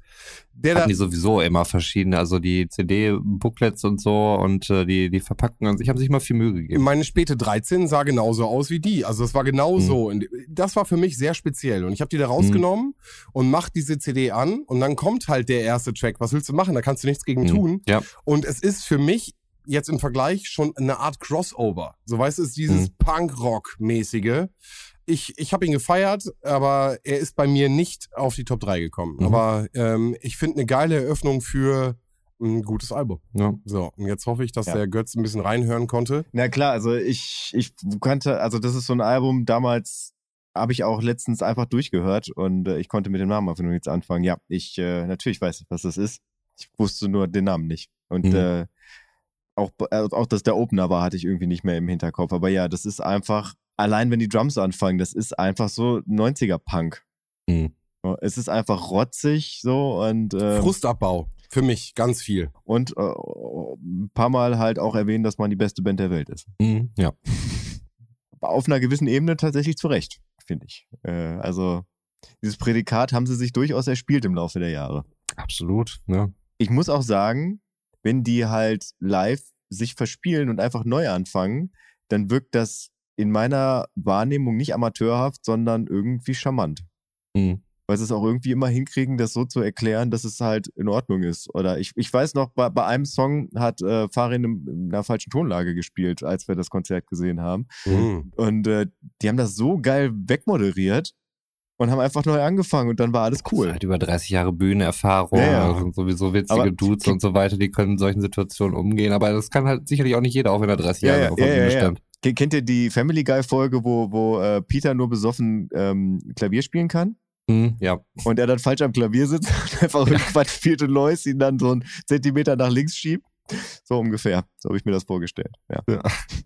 der da, hatten die sowieso immer verschiedene, also die CD-Booklets und so und äh, die, die Verpackungen an sich haben sich immer viel Mühe gegeben. meine späte 13 sah genauso aus wie die. Also es war genau Mhm. so. Und Das war für mich sehr speziell. Und ich habe die da rausgenommen und mach diese CD an und dann kommt halt der erste Track. Was willst du machen? Da kannst du nichts gegen Mhm. tun. Ja. Und es ist für mich jetzt im Vergleich schon eine Art Crossover. So weißt du, es ist dieses Mhm. Punk-Rock-mäßige. Ich, ich habe ihn gefeiert, aber er ist bei mir nicht auf die Top 3 gekommen. Mhm. Aber ähm, ich finde eine geile Eröffnung für ein gutes Album. Ja. So, und jetzt hoffe ich, dass Ja. der Götz ein bisschen reinhören konnte. Na klar, also ich, ich kannte, also das ist so ein Album, damals habe ich auch letztens einfach durchgehört und äh, ich konnte mit dem Namen einfach nur nichts anfangen. Ja, ich, äh, natürlich weiß was das ist. Ich wusste nur den Namen nicht. Und Mhm. äh, auch, äh, auch, dass der Opener war, hatte ich irgendwie nicht mehr im Hinterkopf. Aber ja, das ist einfach, allein wenn die Drums anfangen, das ist einfach so 90er-Punk. Mhm. Es ist einfach rotzig so und, äh, Frustabbau. Für mich ganz viel. und äh, ein paar Mal halt auch erwähnen, dass man die beste Band der Welt ist. Mhm. ja. <laughs> Aber auf einer gewissen Ebene tatsächlich zurecht, finde ich. Äh, also dieses Prädikat haben sie sich durchaus erspielt im Laufe der Jahre. Absolut. Ne? Ich muss auch sagen, wenn die halt live sich verspielen und einfach neu anfangen, dann wirkt das in meiner Wahrnehmung nicht amateurhaft, sondern irgendwie charmant. Mhm. Weil sie es auch irgendwie immer hinkriegen, das so zu erklären, dass es halt in Ordnung ist. Oder ich, ich weiß noch, bei, bei einem Song hat äh, Farin in, in einer falschen Tonlage gespielt, als wir das Konzert gesehen haben. Mhm. Und äh, die haben das so geil wegmoderiert. Und haben einfach neu angefangen und dann war alles cool. Halt über 30 Jahre Bühnenerfahrung Ja, ja. und sowieso witzige Aber- Dudes und so weiter, die können in solchen Situationen umgehen. Aber das kann halt sicherlich auch nicht jeder, auch wenn er 30 Jahre Ja, auf ja, der ja, Bühne ja. stand. Ke- Kennt ihr die Family Guy Folge, wo, wo äh, Peter nur besoffen ähm, Klavier spielen kann? Hm, ja. Und er dann falsch am Klavier sitzt <laughs> und einfach ja. Quatsch spielt und Lois ihn dann so einen Zentimeter nach links schiebt? So ungefähr. So habe ich mir das vorgestellt. Ja.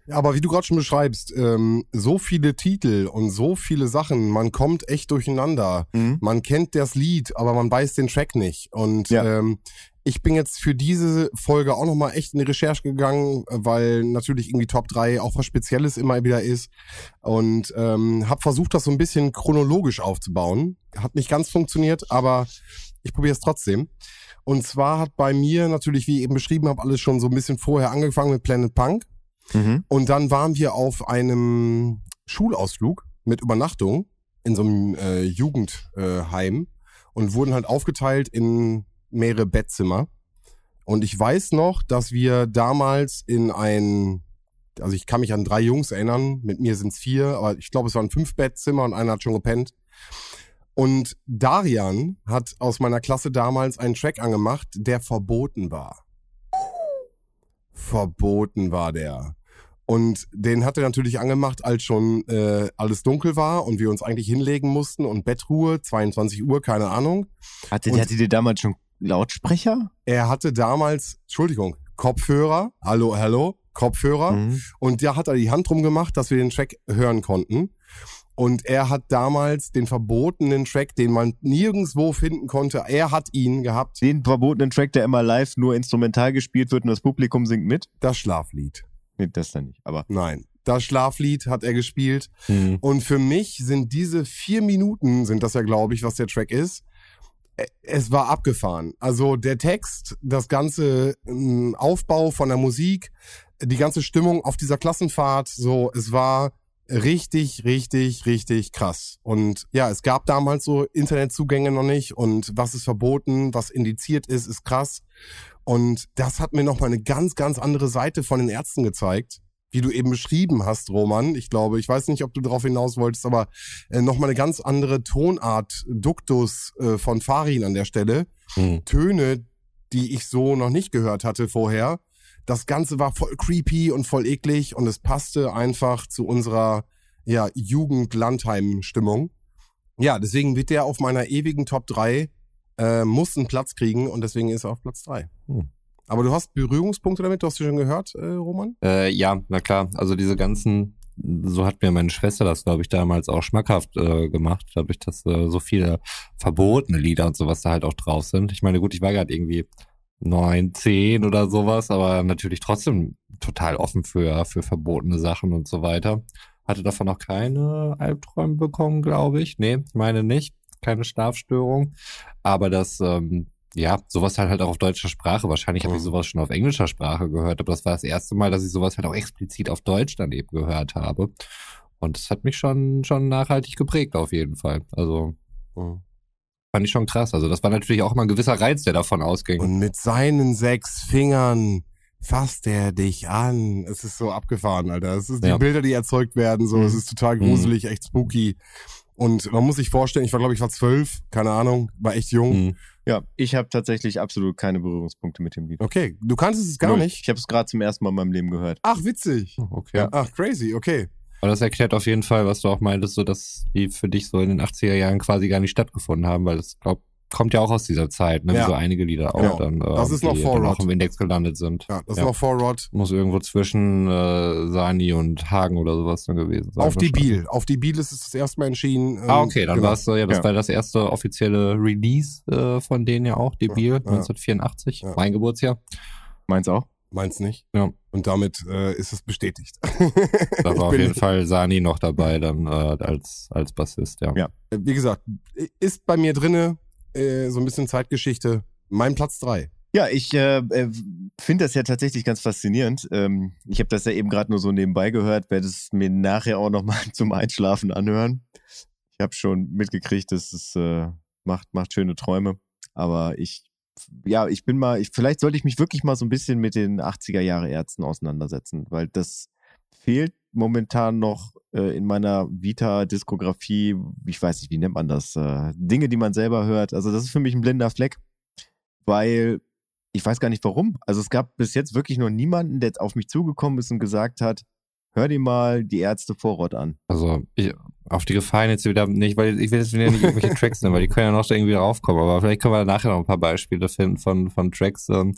Ja, aber wie du gerade schon beschreibst, ähm, so viele Titel und so viele Sachen, man kommt echt durcheinander. Mhm. Man kennt das Lied, aber man weiß den Track nicht. Und Ja. ähm, ich bin jetzt für diese Folge auch nochmal echt in die Recherche gegangen, weil natürlich irgendwie Top 3 auch was Spezielles immer wieder ist. Und ähm, habe versucht, das so ein bisschen chronologisch aufzubauen. Hat nicht ganz funktioniert, aber ich probiere es trotzdem. Und zwar hat bei mir natürlich, wie ich eben beschrieben habe, alles schon so ein bisschen vorher angefangen mit Planet Punk. Mhm. Und dann waren wir auf einem Schulausflug mit Übernachtung in so einem äh, Jugendheim äh, und wurden halt aufgeteilt in mehrere Bettzimmer. Und ich weiß noch, dass wir damals in ein, also ich kann mich an drei Jungs erinnern, mit mir sind es vier, aber ich glaube, es waren fünf Bettzimmer und einer hat schon gepennt. Und Darian hat aus meiner Klasse damals einen Track angemacht, der verboten war. Verboten war der. Und den hat er natürlich angemacht, als schon äh, alles dunkel war und wir uns eigentlich hinlegen mussten und Bettruhe, 22 Uhr, keine Ahnung. Hatte, hatte die damals schon Lautsprecher? Er hatte damals, Entschuldigung, Kopfhörer, hallo, hallo, Kopfhörer. Mhm. Und da hat er die Hand drum gemacht, dass wir den Track hören konnten. Und er hat damals den verbotenen Track, den man nirgendwo finden konnte, er hat ihn gehabt, Den verbotenen Track, der immer live nur instrumental gespielt wird und das Publikum singt mit? das Schlaflied. Nee, das dann nicht. Aber Nein, das Schlaflied hat er gespielt. Hm. Und für mich sind diese vier Minuten, sind das ja, glaube ich, was der Track ist. Ä- Es war abgefahren. Also der Text, das ganze ähm, Aufbau von der Musik, die ganze Stimmung auf dieser Klassenfahrt, so, es war richtig, richtig, richtig krass. Und ja, es gab damals so Internetzugänge noch nicht und was ist verboten, was indiziert ist, ist krass. Und das hat mir nochmal eine ganz, ganz andere Seite von den Ärzten gezeigt wie du eben beschrieben hast, Roman. Ich glaube, ich weiß nicht, ob du darauf hinaus wolltest, aber äh, nochmal eine ganz andere Tonart, Duktus äh, von Farin an der Stelle. Hm. Töne, die ich so noch nicht gehört hatte vorher. Das Ganze war voll creepy und voll eklig und es passte einfach zu unserer ja, Jugend-Landheim-Stimmung. Ja, deswegen wird der auf meiner ewigen Top 3 äh, muss einen Platz kriegen und deswegen ist er auf Platz 3. Hm. Aber du hast Berührungspunkte damit, du hast du schon gehört, äh, Roman? Äh, ja, na klar. Also diese ganzen, so hat mir meine Schwester das, glaube ich, damals auch schmackhaft äh, gemacht, dadurch, dass äh, so viele verbotene Lieder und sowas da halt auch drauf sind. Ich meine, gut, ich war gerade irgendwie neun, zehn oder sowas, aber natürlich trotzdem total offen für, für verbotene Sachen und so weiter. Hatte davon noch keine Albträume bekommen, glaube ich. Nee, ich meine nicht. Keine Schlafstörung. Aber das, ähm, ja, sowas halt halt auch auf deutscher Sprache. Wahrscheinlich habe ich Mhm. sowas schon auf englischer Sprache gehört, aber das war das erste Mal, dass ich sowas halt auch explizit auf Deutsch dann eben gehört habe. Und das hat mich schon, schon nachhaltig geprägt auf jeden Fall. Also fand ich schon krass. Also das war natürlich auch mal ein gewisser Reiz, der davon ausging. Und mit seinen sechs Fingern fasst er dich an. Es ist so abgefahren, Alter. Es ist die Ja. Bilder, die erzeugt werden, so. Mhm. Es ist total gruselig, echt spooky. Und man muss sich vorstellen, ich war, glaube ich, war zwölf, keine Ahnung, war echt jung. Mhm. ja, ich habe tatsächlich absolut keine Berührungspunkte mit dem Lied. Okay, du kanntest es gar Null. nicht. Ich habe es gerade zum ersten Mal in meinem Leben gehört. Ach, witzig. Okay. Ach, crazy, okay. Aber das erklärt auf jeden Fall, was du auch meintest, so dass die für dich so in den 80er Jahren quasi gar nicht stattgefunden haben, weil das glaub, kommt ja auch aus dieser Zeit, ne? Ja. Wie so einige Lieder auch Genau. dann, äh, Das ist noch die vor auch im Index gelandet sind. Ja, das Ja. ist noch vor Rod. Muss irgendwo zwischen äh, Sani und Hagen oder sowas dann gewesen sein. Auf die. Biel. Auf die Biel ist es das erste Mal entschieden. ähm, Ah, okay, dann genau. war es so, ja, das Ja. war das erste offizielle Release äh, von denen ja auch, Debil, Ja. 1984, Ja. mein Geburtsjahr. Meins auch? Meins nicht. Ja. Und damit äh, ist es bestätigt. <laughs> Da Ich war auf jeden Fall Sani noch dabei dann äh, als, als Bassist, ja. Ja. Wie gesagt, ist bei mir drinne äh, so ein bisschen Zeitgeschichte. Mein Platz drei. Ja, ich äh, äh, finde das ja tatsächlich ganz faszinierend. Ähm, ich habe das ja eben gerade nur so nebenbei gehört, werde es mir nachher auch nochmal <laughs> zum Einschlafen anhören. Ich habe schon mitgekriegt, dass es äh, macht, macht schöne Träume. Aber ich, ja, ich bin mal, ich, vielleicht sollte ich mich wirklich mal so ein bisschen mit den 80er Jahre Ärzten auseinandersetzen, weil das fehlt momentan noch äh, in meiner Vita-Diskografie, ich weiß nicht, wie nennt man das, äh, Dinge, die man selber hört. Also das ist für mich ein blinder Fleck, weil ich weiß gar nicht warum. Also es gab bis jetzt wirklich noch niemanden, der auf mich zugekommen ist und gesagt hat, hör dir mal die Ärzte Vorrott an. Also ich, auf die Gefallen jetzt wieder nicht, weil ich will jetzt wieder nicht irgendwelche Tracks nehmen, weil die können ja noch irgendwie raufkommen, aber vielleicht können wir nachher noch ein paar Beispiele finden von, von Tracks, ähm,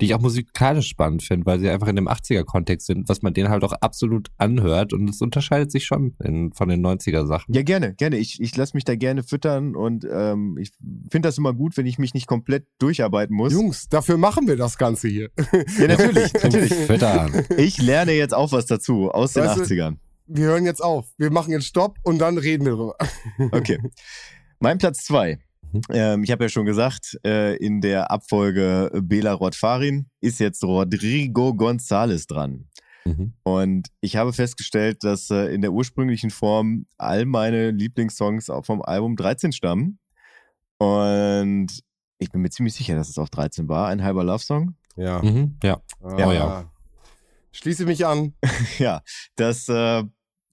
die ich auch musikalisch spannend finde, weil sie einfach in dem 80er-Kontext sind, was man denen halt auch absolut anhört und es unterscheidet sich schon in, von den 90er-Sachen. Ja, gerne, gerne. Ich, ich lasse mich da gerne füttern und ähm, ich finde das immer gut, wenn ich mich nicht komplett durcharbeiten muss. Jungs, dafür machen wir das Ganze hier. Ja, natürlich, <laughs> natürlich. Füttern. Ich lerne jetzt auch was dazu aus den Weißt du- 80ern. Wir hören jetzt auf. Wir machen jetzt Stopp und dann reden wir drüber. Okay. Mein Platz zwei. Mhm. Ähm, ich habe ja schon gesagt, äh, in der Abfolge Bela Rod-Farin ist jetzt Rodrigo González dran. Mhm. Und ich habe festgestellt, dass äh, in der ursprünglichen Form all meine Lieblingssongs auch vom Album 13 stammen. Und ich bin mir ziemlich sicher, dass es auf 13 war. Ein halber Love-Song. Ja. Mhm. Ja. Ah, ja. Schließe mich an. <laughs> ja, das äh,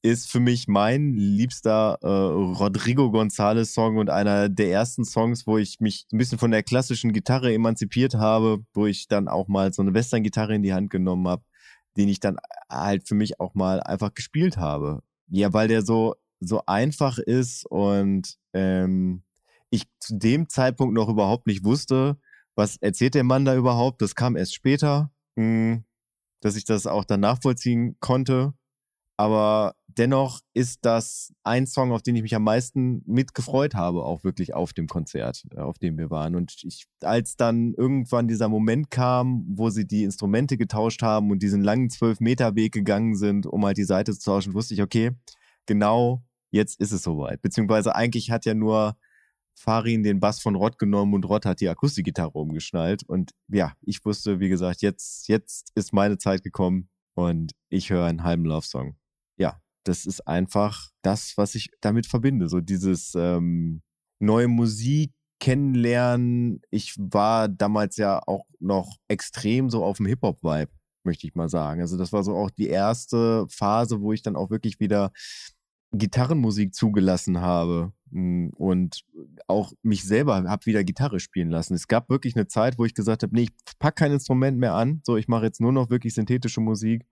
ist für mich mein liebster äh, Rodrigo González Song und einer der ersten Songs, wo ich mich ein bisschen von der klassischen Gitarre emanzipiert habe, wo ich dann auch mal so eine Western-Gitarre in die Hand genommen habe, den ich dann halt für mich auch mal einfach gespielt habe. Ja, weil der so so einfach ist und ähm, ich zu dem Zeitpunkt noch überhaupt nicht wusste, was erzählt der Mann da überhaupt. Das kam erst später, mh, dass ich das auch dann nachvollziehen konnte. Aber dennoch ist das ein Song, auf den ich mich am meisten mitgefreut habe, auch wirklich auf dem Konzert, äh, auf dem wir waren. Und ich, als dann irgendwann dieser Moment kam, wo sie die Instrumente getauscht haben und diesen langen zwölf Meter Weg gegangen sind, um halt die Seite zu tauschen, wusste ich, okay, genau jetzt ist es soweit. Beziehungsweise eigentlich hat ja nur Farin den Bass von Rott genommen und Rott hat die Akustikgitarre umgeschnallt. Und ja, ich wusste, wie gesagt, jetzt, jetzt ist meine Zeit gekommen und ich höre einen halben Love-Song. Das ist einfach das, was ich damit verbinde. So dieses ähm, neue Musik kennenlernen. Ich war damals ja auch noch extrem so auf dem Hip-Hop-Vibe, möchte ich mal sagen. Also das war so auch die erste Phase, wo ich dann auch wirklich wieder Gitarrenmusik zugelassen habe mm, und auch mich selber habe wieder Gitarre spielen lassen. Es gab wirklich eine Zeit, wo ich gesagt habe, nee, ich pack kein Instrument mehr an, so ich mache jetzt nur noch wirklich synthetische Musik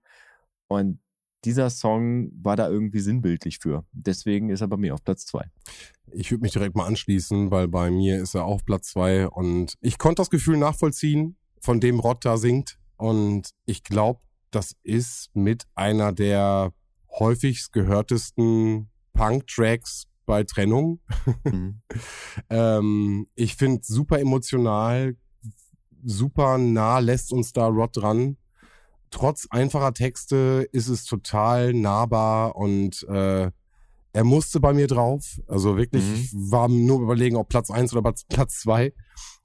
und dieser Song war da irgendwie sinnbildlich für. Deswegen ist er bei mir auf Platz zwei. Ich würde mich direkt mal anschließen, weil bei mir ist er auch Platz zwei und ich konnte das Gefühl nachvollziehen, von dem Rott da singt. Und ich glaube, das ist mit einer der häufigst gehörtesten Punk-Tracks bei Trennung. <laughs> ähm, ich finde super emotional, super nah lässt uns da Rod dran. Trotz einfacher Texte ist es total nahbar und äh, er musste bei mir drauf. Also wirklich, Mhm. ich war nur überlegen, ob Platz eins oder Platz- Platz zwei.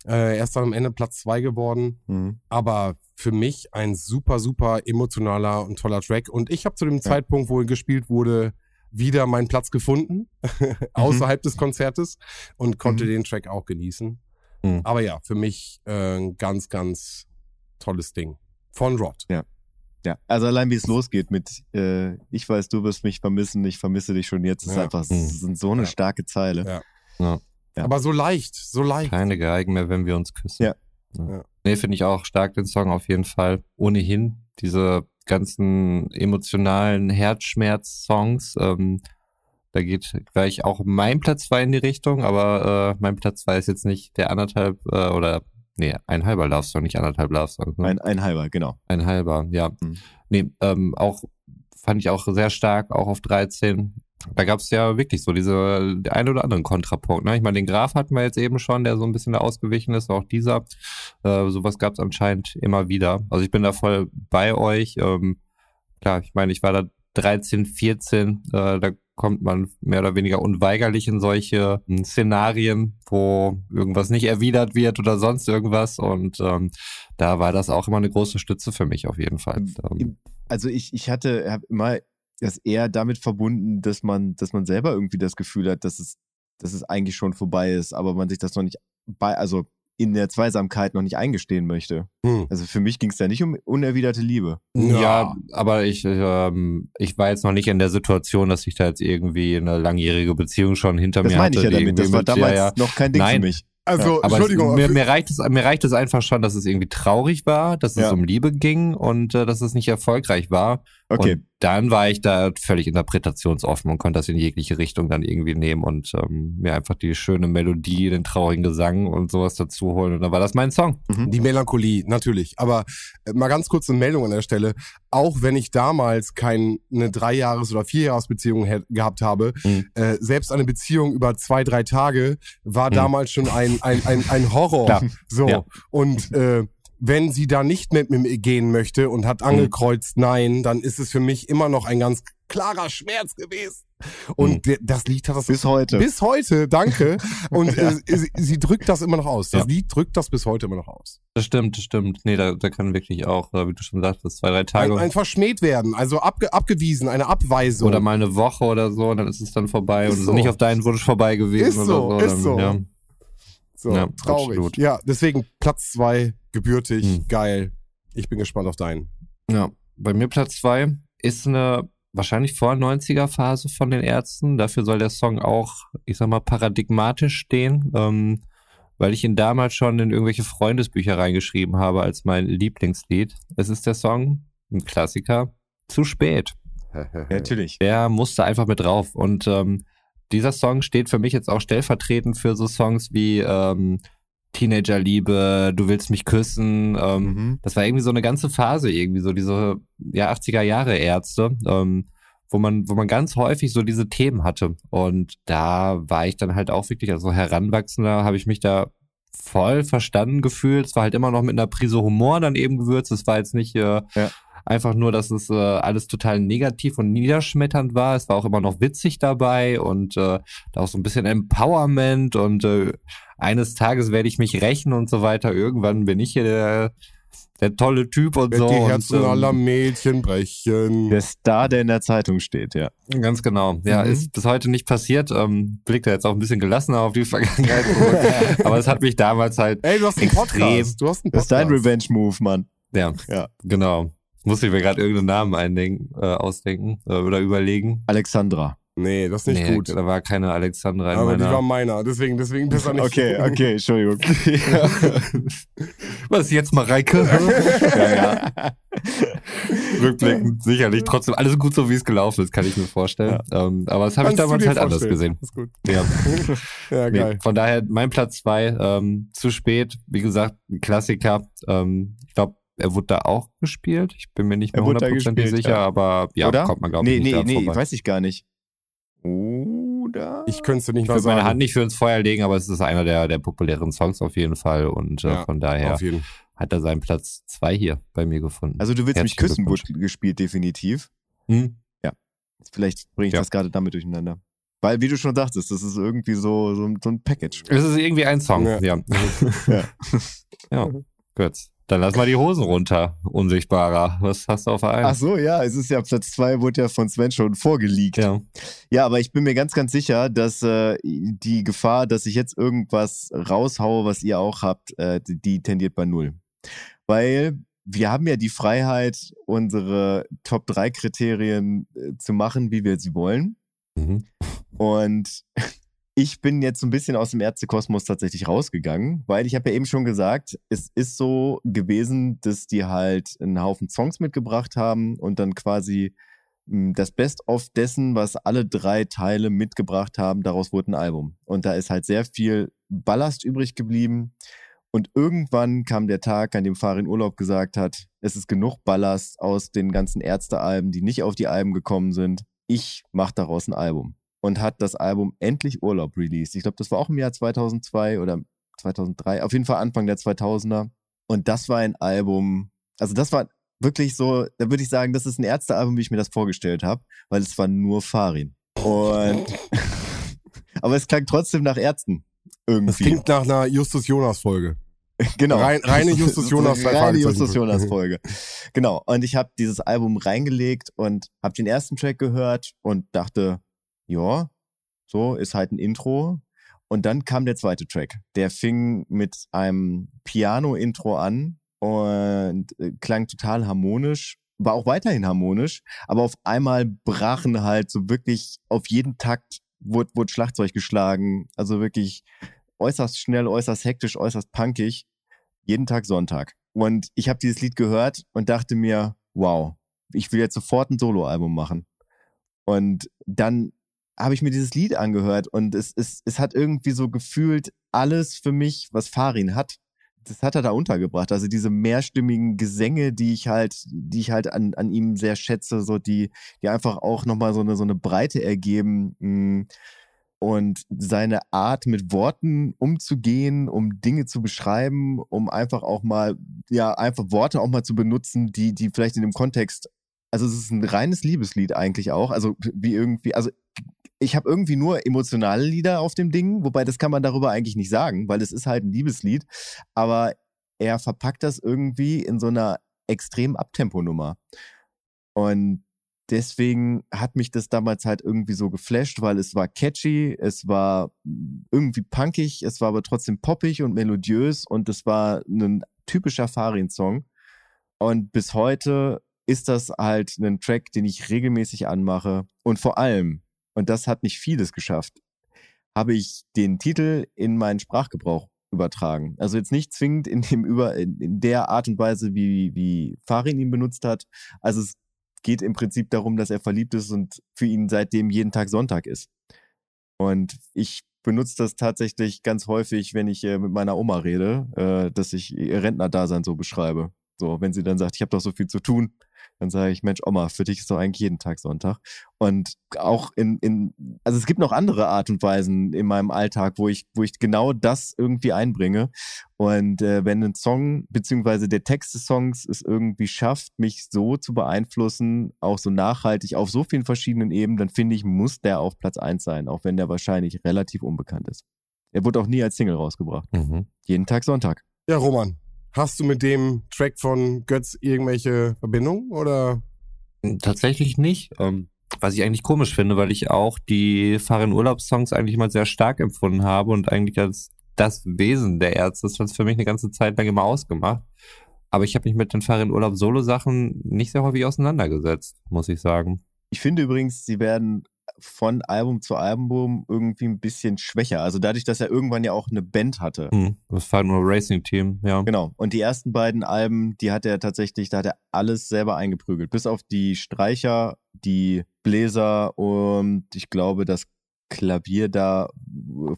Äh, er ist dann am Ende Platz zwei geworden. Mhm. Aber für mich ein super, super emotionaler und toller Track. Und ich habe zu dem Zeitpunkt, wo er gespielt wurde, wieder meinen Platz gefunden, <laughs> außerhalb des Konzertes und konnte Mhm. den Track auch genießen. Mhm. Aber ja, für mich äh, ein ganz, ganz tolles Ding. Von Rod. Ja, also allein wie es losgeht mit äh, Ich weiß, du wirst mich vermissen, ich vermisse dich schon jetzt, ist Ja. einfach Mhm. sind so eine Ja. starke Zeile. Ja. Ja. Ja. Aber so leicht, so leicht. Keine Geigen mehr, wenn wir uns küssen. Ja. Ja. Nee, finde ich auch stark den Song auf jeden Fall. Ohnehin diese ganzen emotionalen Herzschmerz-Songs. Ähm, da geht gleich auch mein Platz zwei in die Richtung, aber äh, mein Platz zwei ist jetzt nicht der anderthalb äh, oder nee, ein halber Love-Song, nicht anderthalb Love-Songs. Ne? Ein, ein halber, genau. Ein halber, ja. Mhm. Nee, ähm, auch fand ich auch sehr stark, auch auf 13. Da gab es ja wirklich so diese der ein oder anderen Kontrapunkt. Ne? Ich meine, den Graf hatten wir jetzt eben schon, der so ein bisschen da ausgewichen ist, auch dieser. Äh, sowas gab es anscheinend immer wieder. Also ich bin da voll bei euch. Ähm, klar, ich meine, ich war da 13, 14, äh, da kommt man mehr oder weniger unweigerlich in solche hm, Szenarien, wo irgendwas nicht erwidert wird oder sonst irgendwas. Und ähm, da war das auch immer eine große Stütze für mich auf jeden Fall. Ähm, Also ich, ich hatte, habe immer das eher damit verbunden, dass man, dass man selber irgendwie das Gefühl hat, dass es, dass es eigentlich schon vorbei ist, aber man sich das noch nicht bei, also in der Zweisamkeit noch nicht eingestehen möchte. Hm. Also für mich ging es da nicht um unerwiderte Liebe. Ja, aber ich, ähm, ich war jetzt noch nicht in der Situation, dass ich da jetzt irgendwie eine langjährige Beziehung schon hinter Das mir meine hatte. ich ja damit. Das war mit- damals ja, ja. noch kein Ding Nein. für mich. Also, Aber es, Entschuldigung, mir, für- mir, reicht es, mir reicht es einfach schon, dass es irgendwie traurig war, dass es Ja. um Liebe ging und äh, dass es nicht erfolgreich war. Okay. Und dann war ich da völlig interpretationsoffen und konnte das in jegliche Richtung dann irgendwie nehmen und ähm, mir einfach die schöne Melodie, den traurigen Gesang und sowas dazu holen. Und dann war das mein Song. Die Melancholie, natürlich. Aber äh, mal ganz kurz eine Meldung an der Stelle. Auch wenn ich damals keine Dreijahres- oder Vierjahresbeziehung gehabt habe, Mhm. äh, selbst eine Beziehung über zwei, drei Tage war Mhm. damals schon ein, ein, ein, ein Horror. Klar. So. Ja. Und äh, wenn sie da nicht mit mir gehen möchte und hat angekreuzt Nein, dann ist es für mich immer noch ein ganz klarer Schmerz gewesen. Und Mhm. das Lied hat das Bis heute. bis heute, danke. <laughs> Und Ja. äh, sie, sie drückt das immer noch aus. Das Ja. Lied drückt das bis heute immer noch aus. Das stimmt, das stimmt. Nee, da, da kann wirklich auch, äh, wie du schon sagtest, zwei, drei Tage Ein, ein verschmäht werden, also abge, abgewiesen, eine Abweisung. oder mal eine Woche oder so, und dann ist es dann vorbei Ist und so. nicht auf deinen Wunsch vorbei gewesen Ist so, oder so. ist dann, so. Ja. So, ja, traurig. absolut. Ja, deswegen Platz zwei, gebürtig, Hm. geil. Ich bin gespannt auf deinen. Ja, bei mir Platz zwei ist eine wahrscheinlich vor 90er Phase von den Ärzten. Dafür soll der Song auch, ich sag mal, paradigmatisch stehen, ähm, weil ich ihn damals schon in irgendwelche Freundesbücher reingeschrieben habe als mein Lieblingslied. Es ist der Song, ein Klassiker, zu spät. <laughs> Ja, natürlich. Der musste einfach mit drauf. Und ähm, dieser Song steht für mich jetzt auch stellvertretend für so Songs wie ähm, Teenagerliebe, Du willst mich küssen. Ähm, Mhm. Das war irgendwie so eine ganze Phase, irgendwie so diese ja, 80er Jahre Ärzte, ähm, wo man, wo man ganz häufig so diese Themen hatte. Und da war ich dann halt auch wirklich, also Heranwachsender, habe ich mich da voll verstanden gefühlt. Es war halt immer noch mit einer Prise Humor dann eben gewürzt. Es war jetzt nicht äh, Ja. Einfach nur, dass es äh, alles total negativ und niederschmetternd war. Es war auch immer noch witzig dabei und äh, da auch so ein bisschen Empowerment und äh, eines Tages werde ich mich rächen und so weiter. Irgendwann bin ich hier der, der tolle Typ und so. die und, Herzen ähm, aller Mädchen brechen. Der Star, der in der Zeitung steht, ja. Ganz genau. Ja, Mhm. ist bis heute nicht passiert. Ähm, blickt da jetzt auch ein bisschen gelassener auf die <laughs> Vergangenheit zurück. Aber es hat mich damals halt, Ey, du hast einen Extrem. Podcast. Du hast einen Das ist Podcast. dein Revenge-Move, Mann. ja, Ja. genau. Muss ich mir gerade irgendeinen Namen eindenken, äh, ausdenken äh, oder überlegen. Alexandra. Nee, das ist nicht nee, gut. Da war keine Alexandra in Aber die meiner. war meiner, deswegen, deswegen besser nicht. Okay, okay, Entschuldigung. <laughs> Was jetzt, Mareike? ja, ja. <laughs> Rückblickend sicherlich trotzdem alles gut so, wie es gelaufen ist, kann ich mir vorstellen. Ähm, aber das habe ich du damals halt anders vorstellen. gesehen. Ist gut. Ja. <laughs> Ja, Nee, geil. von daher mein Platz zwei ähm, zu spät. Wie gesagt, ein Klassiker. Ähm, ich glaube, er wurde da auch gespielt. Ich bin mir nicht mehr hundertprozentig sicher, ja. aber ja, Oder? kommt man glaube ich Nee, nicht nee, nee, vorbei. weiß ich gar nicht. Oder? Ich könnte es nicht Ich mal würde sagen. meine Hand nicht für ins Feuer legen, aber es ist einer der, der populären Songs auf jeden Fall und äh, Ja, von daher hat er seinen Platz zwei hier bei mir gefunden. Also du willst mich Herzlichen küssen, wurde gespielt, definitiv. Hm? Vielleicht bringe ich Ja. das gerade damit durcheinander. Weil, wie du schon dachtest, das ist irgendwie so, so, so ein Package. Es ist irgendwie ein Song, Ja. ja. <laughs> Ja. <laughs> ja, gut. Dann lass mal die Hosen runter, unsichtbarer. Was hast du auf der Ach so, ja, es ist ja Platz zwei, wurde ja von Sven schon vorgelegt. Ja. Ja, aber ich bin mir ganz, ganz sicher, dass äh, die Gefahr, dass ich jetzt irgendwas raushaue, was ihr auch habt, äh, die, die tendiert bei null. Weil wir haben ja die Freiheit, unsere Top 3 Kriterien äh, zu machen, wie wir sie wollen. Mhm. Und ich bin jetzt so ein bisschen aus dem Ärztekosmos tatsächlich rausgegangen, weil ich habe ja eben schon gesagt, es ist so gewesen, dass die halt einen Haufen Songs mitgebracht haben und dann quasi mh, das Best-of dessen, was alle drei Teile mitgebracht haben, daraus wurde ein Album. Und da ist halt sehr viel Ballast übrig geblieben. Und irgendwann kam der Tag, an dem Farin Urlaub gesagt hat, es ist genug Ballast aus den ganzen Ärztealben, die nicht auf die Alben gekommen sind. Ich mache daraus ein Album. Und hat das Album Endlich Urlaub released. Ich glaube, das war auch im Jahr 2002 oder 2003, auf jeden Fall Anfang der 2000er. Und das war ein Album, also das war wirklich so, da würde ich sagen, das ist ein Ärztealbum, wie ich mir das vorgestellt habe, weil es war nur Farin. Und <laughs> aber es klang trotzdem nach Ärzten. Irgendwie. Das klingt nach einer Justus Jonas Folge. <laughs> Genau. Rein- reine <laughs> Justus Jonas, zwei Reine. Justus Jonas Folge. Genau. Und ich habe dieses Album reingelegt und habe den ersten Track gehört und dachte, ja, so ist halt ein Intro. Und dann kam der zweite Track. Der fing mit einem Piano-Intro an und äh, klang total harmonisch, war auch weiterhin harmonisch, aber auf einmal brachen halt so wirklich auf jeden Takt wurde, wurde Schlagzeug geschlagen, also wirklich äußerst schnell, äußerst hektisch, äußerst punkig, jeden Tag Sonntag. Und ich habe dieses Lied gehört und dachte mir, wow, ich will jetzt sofort ein Soloalbum machen. Und dann habe ich mir dieses Lied angehört und es, es, es hat irgendwie so gefühlt alles für mich, was Farin hat. Das hat er da untergebracht. Also diese mehrstimmigen Gesänge, die ich halt, die ich halt an, an ihm sehr schätze, so die, die einfach auch nochmal so eine, so eine Breite ergeben. Mm. Und seine Art, mit Worten umzugehen, um Dinge zu beschreiben, um einfach auch mal, ja, einfach Worte auch mal zu benutzen, die, die vielleicht in dem Kontext also es ist ein reines Liebeslied eigentlich auch. Also wie irgendwie, also ich habe irgendwie nur emotionale Lieder auf dem Ding, wobei das kann man darüber eigentlich nicht sagen, weil es ist halt ein Liebeslied. Aber er verpackt das irgendwie in so einer extrem Abtempo-Nummer. Und deswegen hat mich das damals halt irgendwie so geflasht, weil es war catchy, es war irgendwie punkig, es war aber trotzdem poppig und melodiös und es war ein typischer Farin-Song. Und bis heute ist das halt ein Track, den ich regelmäßig anmache. Und vor allem, und das hat nicht vieles geschafft, habe ich den Titel in meinen Sprachgebrauch übertragen. Also jetzt nicht zwingend in dem über in, der Art und Weise, wie wie Farin ihn benutzt hat. Also es geht im Prinzip darum, dass er verliebt ist und für ihn seitdem jeden Tag Sonntag ist. Und ich benutze das tatsächlich ganz häufig, wenn ich äh, mit meiner Oma rede, äh, dass ich ihr Rentnerdasein so beschreibe. So, wenn sie dann sagt, ich habe doch so viel zu tun, dann sage ich, Mensch, Oma, für dich ist doch eigentlich jeden Tag Sonntag. Und auch in, in, also es gibt noch andere Art und Weisen in meinem Alltag, wo ich, wo ich genau das irgendwie einbringe. Und äh, wenn ein Song, beziehungsweise der Text des Songs es irgendwie schafft, mich so zu beeinflussen, auch so nachhaltig auf so vielen verschiedenen Ebenen, dann finde ich, muss der auf Platz eins sein, auch wenn der wahrscheinlich relativ unbekannt ist. Er wurde auch nie als Single rausgebracht. Mhm. Jeden Tag Sonntag. Ja, Roman, Hast du mit dem Track von Götz irgendwelche Verbindungen oder? Tatsächlich nicht. Ähm, was ich eigentlich komisch finde, weil ich auch die Fahren Urlaubssongs eigentlich mal sehr stark empfunden habe und eigentlich als das Wesen der Ärzte, das hat für mich eine ganze Zeit lang immer ausgemacht. Aber ich habe mich mit den Farin Urlaub Solo Sachen nicht sehr häufig auseinandergesetzt, muss ich sagen. Ich finde übrigens, sie werden von Album zu Album irgendwie ein bisschen schwächer. Also dadurch, dass er irgendwann ja auch eine Band hatte. Hm, das war nur Racing Team, ja. Genau. Und die ersten beiden Alben, die hat er tatsächlich, da hat er alles selber eingeprügelt. Bis auf die Streicher, die Bläser und ich glaube, das Klavier da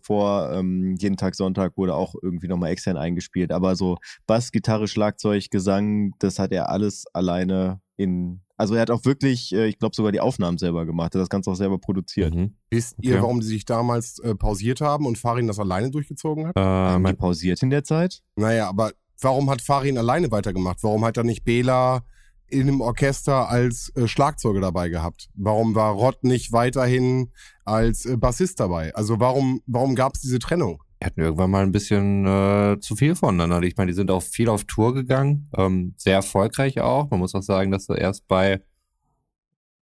vor ähm, jeden Tag Sonntag wurde auch irgendwie nochmal extern eingespielt. Aber so Bass, Gitarre, Schlagzeug, Gesang, das hat er alles alleine in also er hat auch wirklich, äh, ich glaube sogar die Aufnahmen selber gemacht, er hat das Ganze auch selber produziert. Mhm. Wisst ihr, okay. warum die sich damals äh, pausiert haben und Farin das alleine durchgezogen hat? Äh, haben die pausiert in der Zeit? Naja, aber warum hat Farin alleine weitergemacht? Warum hat er nicht Bela in einem Orchester als äh, Schlagzeuger dabei gehabt? Warum war Rott nicht weiterhin als äh, Bassist dabei? Also warum, warum gab es diese Trennung? Die hatten irgendwann mal ein bisschen äh, zu viel voneinander. Ich meine, die sind auch viel auf Tour gegangen, ähm, sehr erfolgreich auch. Man muss auch sagen, dass sie erst bei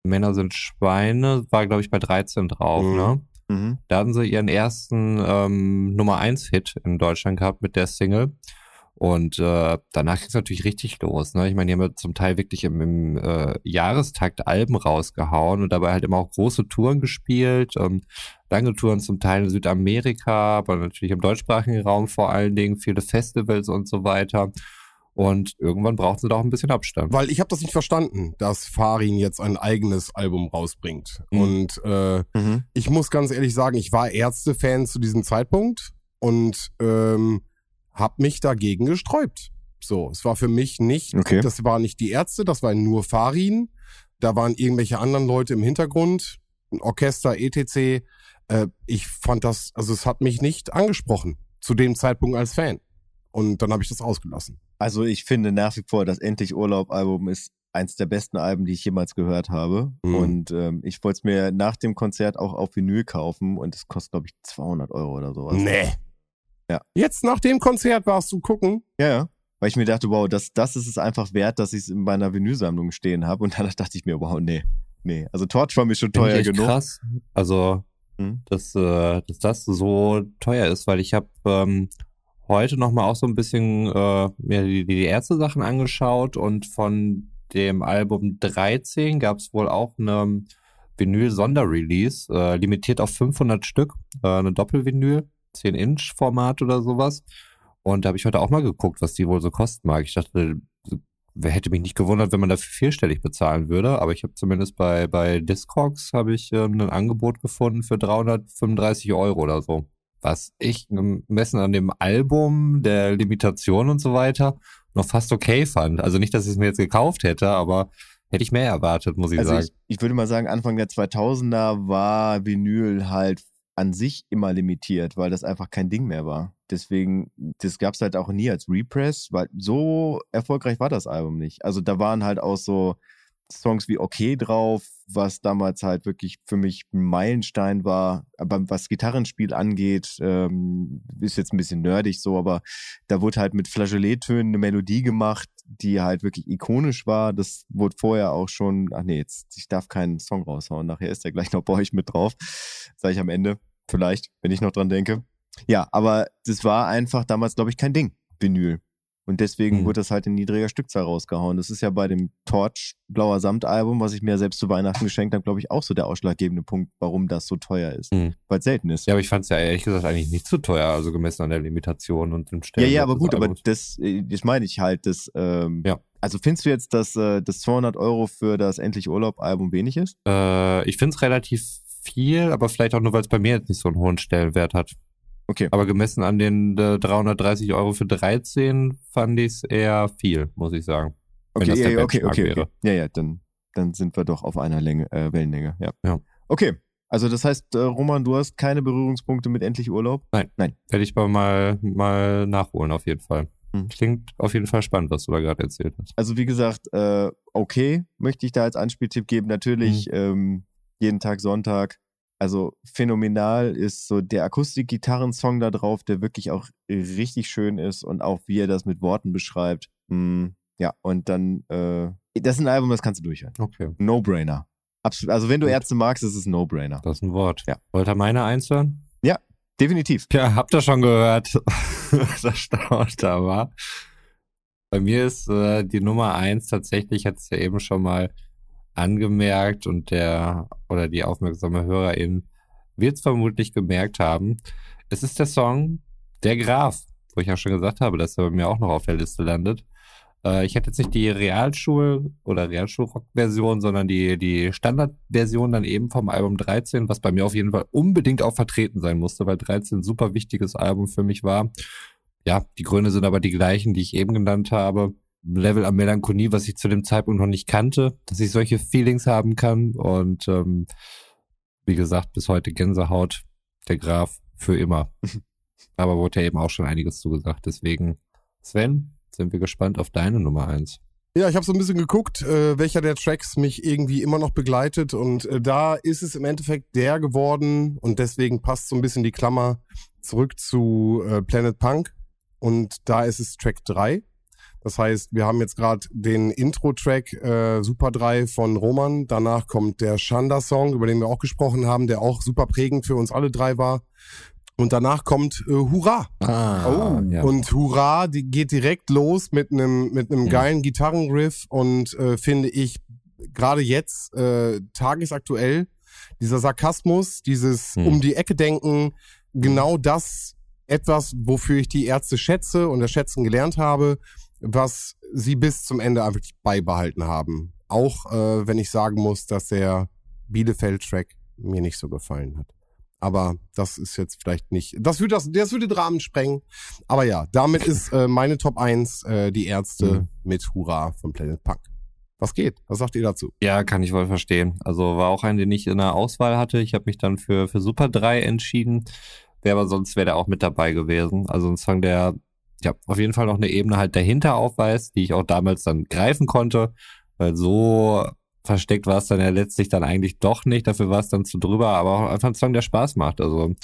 Männer sind Schweine, war glaube ich bei 13 drauf, mhm. ne? Mhm. Da hatten sie ihren ersten ähm, Nummer 1 Hit in Deutschland gehabt mit der Single. Und äh, danach ging es natürlich richtig los. Ne? Ich meine, die haben ja zum Teil wirklich im, im äh, Jahrestakt Alben rausgehauen und dabei halt immer auch große Touren gespielt. Ähm, lange Touren zum Teil in Südamerika, aber natürlich im deutschsprachigen Raum vor allen Dingen, viele Festivals und so weiter. Und irgendwann braucht sie doch ein bisschen Abstand. Weil ich habe das nicht verstanden, dass Farin jetzt ein eigenes Album rausbringt. Mhm. Und äh, mhm. ich muss ganz ehrlich sagen, ich war Ärzte-Fan zu diesem Zeitpunkt und ähm, habe mich dagegen gesträubt. So, es war für mich nicht, okay. das war nicht die Ärzte, das war nur Farin. Da waren irgendwelche anderen Leute im Hintergrund, ein Orchester, etc. Äh, ich fand das, also es hat mich nicht angesprochen zu dem Zeitpunkt als Fan. Und dann habe ich das ausgelassen. Also ich finde nach wie vor, das Endlich Urlaub-Album ist eins der besten Alben, die ich jemals gehört habe. Mhm. Und ähm, ich wollte es mir nach dem Konzert auch auf Vinyl kaufen und es kostet, glaube ich, 200 Euro oder sowas. Nee. Ja. Jetzt nach dem Konzert warst du gucken? Ja, ja. Weil ich mir dachte, wow, das, das ist es einfach wert, dass ich es in meiner Vinylsammlung stehen habe. Und <laughs> dann dachte ich mir, wow, nee, nee. Also Torch war mir schon teuer genug. Krass. Also mhm. dass, äh, dass das so teuer ist, weil ich habe ähm, heute nochmal auch so ein bisschen äh, mir die, die erste Sachen angeschaut und von dem Album 13 gab es wohl auch eine Vinyl-Sonderrelease, äh, limitiert auf 500 Stück, äh, eine Doppelvinyl, 10-Inch-Format oder sowas. Und da habe ich heute auch mal geguckt, was die wohl so kosten mag. Ich dachte, wer hätte mich nicht gewundert, wenn man dafür vierstellig bezahlen würde, aber ich habe zumindest bei, bei Discogs habe ich ähm, ein Angebot gefunden für 335 Euro oder so. Was ich gemessen an dem Album, der Limitation und so weiter noch fast okay fand. Also nicht, dass ich es mir jetzt gekauft hätte, aber hätte ich mehr erwartet, muss ich also sagen. Ich, ich würde mal sagen, Anfang der 2000er war Vinyl halt an sich immer limitiert, weil das einfach kein Ding mehr war. Deswegen, das gab es halt auch nie als Repress, weil so erfolgreich war das Album nicht. Also da waren halt auch so Songs wie Okay drauf, was damals halt wirklich für mich ein Meilenstein war. Aber was Gitarrenspiel angeht, ähm, ist jetzt ein bisschen nerdig so, aber da wurde halt mit Flageolettönen eine Melodie gemacht, die halt wirklich ikonisch war. Das wurde vorher auch schon, ach nee, jetzt, ich darf keinen Song raushauen. Nachher ist der gleich noch bei euch mit drauf. Sag ich am Ende. Vielleicht, wenn ich noch dran denke. Ja, aber das war einfach damals, glaube ich, kein Ding, Vinyl. Und deswegen mhm. wurde das halt in niedriger Stückzahl rausgehauen. Das ist ja bei dem Torch Blauer Samt Album, was ich mir selbst zu Weihnachten geschenkt habe, glaube ich, auch so der ausschlaggebende Punkt, warum das so teuer ist. Mhm. Weil es selten ist. Ja, aber ich fand es ja ehrlich gesagt eigentlich nicht zu teuer, also gemessen an der Limitation und dem Stellen. Ja, ja, aber gut, aber das, äh, das meine ich halt, das, ähm, ja. Also findest du jetzt, dass äh, das 200 Euro für das Endlich Urlaub Album wenig ist? Äh, ich finde es relativ viel, aber vielleicht auch nur, weil es bei mir jetzt nicht so einen hohen Stellenwert hat. Okay. Aber gemessen an den äh, 330 Euro für 13 fand ich es eher viel, muss ich sagen. Okay, ja, okay, okay, okay. Ja, ja, dann, dann sind wir doch auf einer Länge, äh, Wellenlänge. Ja. ja. Okay. Also das heißt, äh, Roman, du hast keine Berührungspunkte mit endlich Urlaub? Nein. Nein. Werde ich aber mal, mal nachholen, auf jeden Fall. Hm. Klingt auf jeden Fall spannend, was du da gerade erzählt hast. Also wie gesagt, äh, okay, möchte ich da als Anspieltipp geben. Natürlich hm. ähm, jeden Tag Sonntag also phänomenal ist so der Akustik-Gitarren-Song da drauf, der wirklich auch richtig schön ist und auch wie er das mit Worten beschreibt. Mm, ja, und dann, äh, das ist ein Album, das kannst du durchhören. Okay. No-Brainer. Absolut. Also wenn du Ärzte magst, ist es ein No-Brainer. Das ist ein Wort. Ja. Wollt ihr meine eins hören? Ja, definitiv. Ja, habt ihr schon gehört, <laughs> das Staunt da war. Bei mir ist äh, die Nummer eins tatsächlich, hat es ja eben schon mal angemerkt und der oder die aufmerksame Hörerin wird es vermutlich gemerkt haben. Es ist der Song Der Graf, wo ich ja schon gesagt habe, dass er bei mir auch noch auf der Liste landet. Äh, ich hätte jetzt nicht die Realschul- oder Realschulrock-Version, sondern die, die Standardversion dann eben vom Album 13, was bei mir auf jeden Fall unbedingt auch vertreten sein musste, weil 13 ein super wichtiges Album für mich war. Ja, die Gründe sind aber die gleichen, die ich eben genannt habe. Level an Melancholie, was ich zu dem Zeitpunkt noch nicht kannte, dass ich solche Feelings haben kann. Und ähm, wie gesagt, bis heute Gänsehaut, der Graf für immer. <laughs> Aber wurde ja eben auch schon einiges zugesagt. Deswegen, Sven, sind wir gespannt auf deine Nummer eins. Ja, ich habe so ein bisschen geguckt, äh, welcher der Tracks mich irgendwie immer noch begleitet. Und äh, da ist es im Endeffekt der geworden. Und deswegen passt so ein bisschen die Klammer zurück zu äh, Planet Punk. Und da ist es Track 3. Das heißt, wir haben jetzt gerade den Intro-Track äh, Super 3 von Roman. Danach kommt der Shanda-Song, über den wir auch gesprochen haben, der auch super prägend für uns alle drei war. Und danach kommt äh, Hurra. Ah, oh. ja. Und Hurra, die geht direkt los mit einem mit einem geilen Gitarrenriff und äh, finde ich gerade jetzt äh, tagesaktuell dieser Sarkasmus, dieses hm. um die Ecke denken, genau das etwas, wofür ich die Ärzte schätze und das Schätzen gelernt habe was sie bis zum Ende einfach beibehalten haben. Auch äh, wenn ich sagen muss, dass der Bielefeld-Track mir nicht so gefallen hat. Aber das ist jetzt vielleicht nicht. Das würde das, das würde den Rahmen sprengen. Aber ja, damit <laughs> ist äh, meine Top 1 äh, die Ärzte mhm. mit Hurra von Planet Punk. Was geht? Was sagt ihr dazu? Ja, kann ich wohl verstehen. Also war auch ein, den ich in der Auswahl hatte. Ich habe mich dann für, für Super 3 entschieden. Wäre aber sonst wäre der auch mit dabei gewesen. Also ein Song, der ja, auf jeden Fall noch eine Ebene halt dahinter aufweist, die ich auch damals dann greifen konnte, weil so versteckt war es dann ja letztlich dann eigentlich doch nicht, dafür war es dann zu drüber, aber auch einfach ein Song, der Spaß macht. Also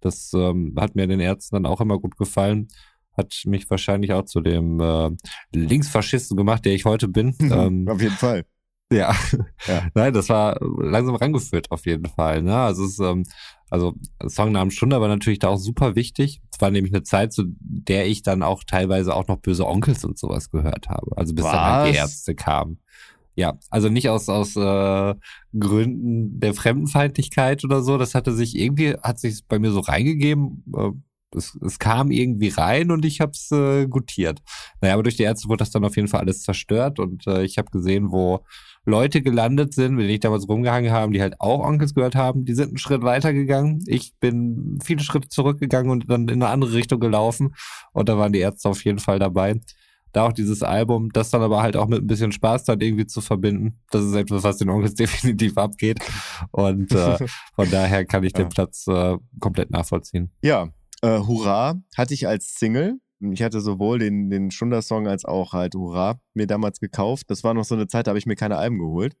das ähm, hat mir den Ärzten dann auch immer gut gefallen, hat mich wahrscheinlich auch zu dem äh, Linksfaschisten gemacht, der ich heute bin. <laughs> ähm, auf jeden Fall. Ja. Ja. <laughs> Nein, das war langsam rangeführt auf jeden Fall. Ne? Also es ist, ähm, also Songnamen Stunde aber natürlich da auch super wichtig. Es war nämlich eine Zeit, zu der ich dann auch teilweise auch noch böse Onkels und sowas gehört habe. Also bis dann halt die Was? Ärzte kamen. Ja, also nicht aus aus äh, Gründen der Fremdenfeindlichkeit oder so. Das hatte sich irgendwie hat sich bei mir so reingegeben. Äh, es, es kam irgendwie rein und ich habe es äh, gutiert. Naja, aber durch die Ärzte wurde das dann auf jeden Fall alles zerstört und äh, ich habe gesehen, wo Leute gelandet sind, wenn ich damals rumgehangen haben, die halt auch Onkels gehört haben, die sind einen Schritt weiter gegangen. Ich bin viele Schritte zurückgegangen und dann in eine andere Richtung gelaufen und da waren die Ärzte auf jeden Fall dabei. Da auch dieses Album, das dann aber halt auch mit ein bisschen Spaß dann irgendwie zu verbinden. Das ist etwas, was den Onkels <laughs> definitiv abgeht. Und äh, <laughs> von daher kann ich den. Platz äh, komplett nachvollziehen. Ja, äh, Hurra hatte ich als Single. Ich hatte sowohl den, den Schunder-Song als auch halt Hurra mir damals gekauft. Das war noch so eine Zeit, da habe ich mir keine Alben geholt.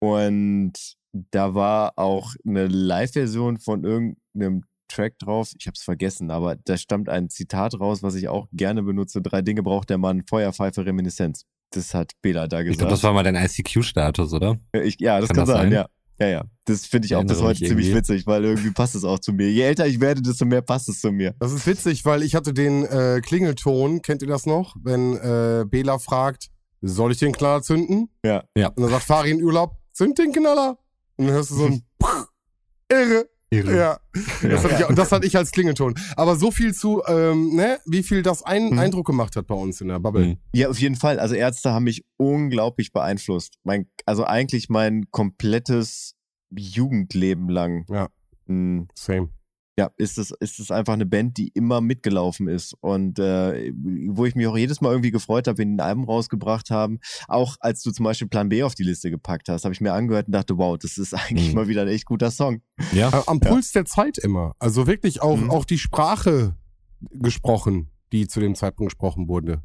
Und da war auch eine Live-Version von irgendeinem Track drauf. Ich habe es vergessen, aber da stammt ein Zitat raus, was ich auch gerne benutze. Drei Dinge braucht der Mann, Feuerpfeife, Reminiszenz. Das hat Bela da Ich gesagt. glaube, das war mal dein ICQ-Status, oder? Ich, ja, das Kann kann, das sein, sein? ja. Ja, ja. Das finde ich auch bis heute ziemlich irgendwie. witzig, weil irgendwie passt es auch zu mir. Je älter ich werde, desto mehr passt es zu mir. Das ist witzig, weil ich hatte den äh, Klingelton, kennt ihr das noch? Wenn äh, Bela fragt, soll ich den Knaller zünden? Ja. Ja. Und dann sagt Fari in Urlaub, zünd den Knaller. Und dann hörst du so ein <laughs> Irre. Ja, das, hatte ich, das hatte ich als Klingelton. Aber so viel zu, ähm, ne, wie viel das ein Mhm. Eindruck gemacht hat bei uns in der Bubble. Mhm. Ja, auf jeden Fall. Also Ärzte haben mich unglaublich beeinflusst. Mein, also eigentlich mein komplettes Jugendleben lang. Ja. Mm, Same. Ja, ist es, ist es einfach eine Band, die immer mitgelaufen ist. Und äh, wo ich mich auch jedes Mal irgendwie gefreut habe, wenn die ein Album rausgebracht haben. Auch als du zum Beispiel Plan B auf die Liste gepackt hast, habe ich mir angehört und dachte, wow, das ist <laughs> eigentlich Mhm. mal wieder ein echt guter Song. Ja. Äh, Am Puls der Zeit immer. Also wirklich auch, Mhm. auch die Sprache gesprochen, die zu dem Zeitpunkt gesprochen wurde.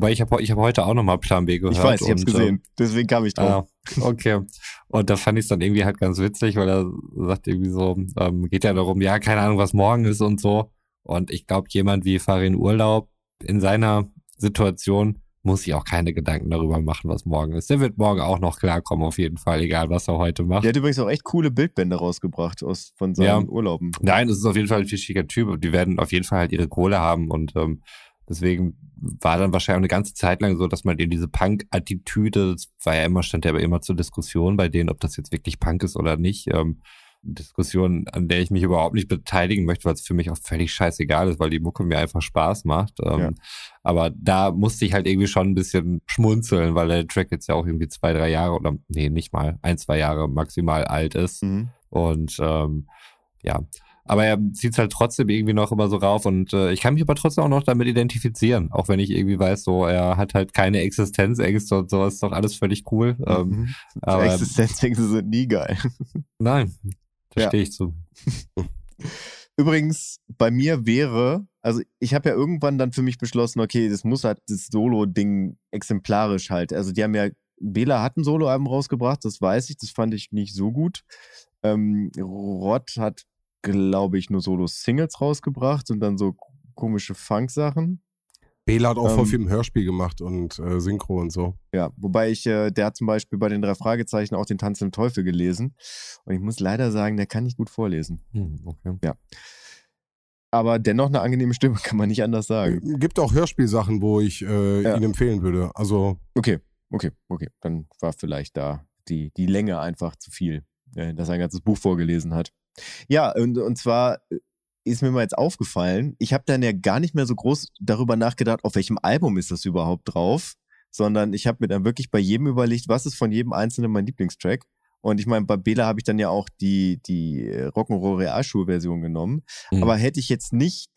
Wobei ich habe ich hab heute auch nochmal Plan B gehört. Ich weiß, ich hab's und, gesehen. Deswegen kam ich Äh, drauf. ah, okay. Und da fand ich es dann irgendwie halt ganz witzig, weil er sagt irgendwie so, ähm, geht ja darum, ja, keine Ahnung, was morgen ist und so. Und ich glaube, jemand wie Farin Urlaub in seiner Situation muss sich auch keine Gedanken darüber machen, was morgen ist. Der wird morgen auch noch klarkommen, auf jeden Fall, egal was er heute macht. Der hat übrigens auch echt coole Bildbände rausgebracht aus, von seinen Ja. Urlauben. Nein, es ist auf jeden Fall ein fischiger Typ. und Die werden auf jeden Fall halt ihre Kohle haben und ähm, deswegen war dann wahrscheinlich auch eine ganze Zeit lang so, dass man eben diese Punk-Attitüde, das war ja immer, stand ja aber immer zur Diskussion bei denen, ob das jetzt wirklich Punk ist oder nicht. Ähm, Diskussion, an der ich mich überhaupt nicht beteiligen möchte, weil es für mich auch völlig scheißegal ist, weil die Mucke mir einfach Spaß macht. Ähm, Ja. Aber da musste ich halt irgendwie schon ein bisschen schmunzeln, weil der Track jetzt ja auch irgendwie zwei, drei Jahre oder nee, nicht mal, ein, zwei Jahre maximal alt ist. Mhm. Und ähm, ja, aber er zieht halt trotzdem irgendwie noch immer so rauf und äh, ich kann mich aber trotzdem auch noch damit identifizieren, auch wenn ich irgendwie weiß, so er hat halt keine Existenzängste und sowas, ist doch alles völlig cool. Ähm, Mhm. aber Existenzängste sind nie geil. <laughs> nein, da Ja. stehe ich zu. <laughs> Übrigens, bei mir wäre, also ich habe ja irgendwann dann für mich beschlossen, okay, das muss halt das Solo-Ding exemplarisch halt. Also die haben ja, Bela hat ein Solo-Album rausgebracht, das weiß ich, das fand ich nicht so gut. Ähm, Rott hat, glaube ich, nur Solo-Singles rausgebracht und dann so komische Funk-Sachen. Bela hat auch voll Ähm, viel im Hörspiel gemacht und äh, Synchro und so. Ja, wobei ich, äh, der hat zum Beispiel bei den drei Fragezeichen auch den Tanz im Teufel gelesen. Und ich muss leider sagen, der kann nicht gut vorlesen. Hm, okay. Aber dennoch eine angenehme Stimme, <laughs> kann man nicht anders sagen. Gibt auch Hörspielsachen, wo ich äh, Ja. ihn empfehlen würde. Also Okay, okay, okay. Dann war vielleicht da die, die Länge einfach zu viel, äh, dass er ein ganzes Buch vorgelesen hat. Ja, und, und zwar äh, ist mir mal jetzt aufgefallen, ich habe dann ja gar nicht mehr so groß darüber nachgedacht, auf welchem Album ist das überhaupt drauf, sondern ich habe mir dann wirklich bei jedem überlegt, was ist von jedem Einzelnen mein Lieblingstrack. Und ich meine, bei Bela habe ich dann ja auch die, die Rock'n'Roll Realschulversion genommen. Mhm. Aber hätte ich jetzt nicht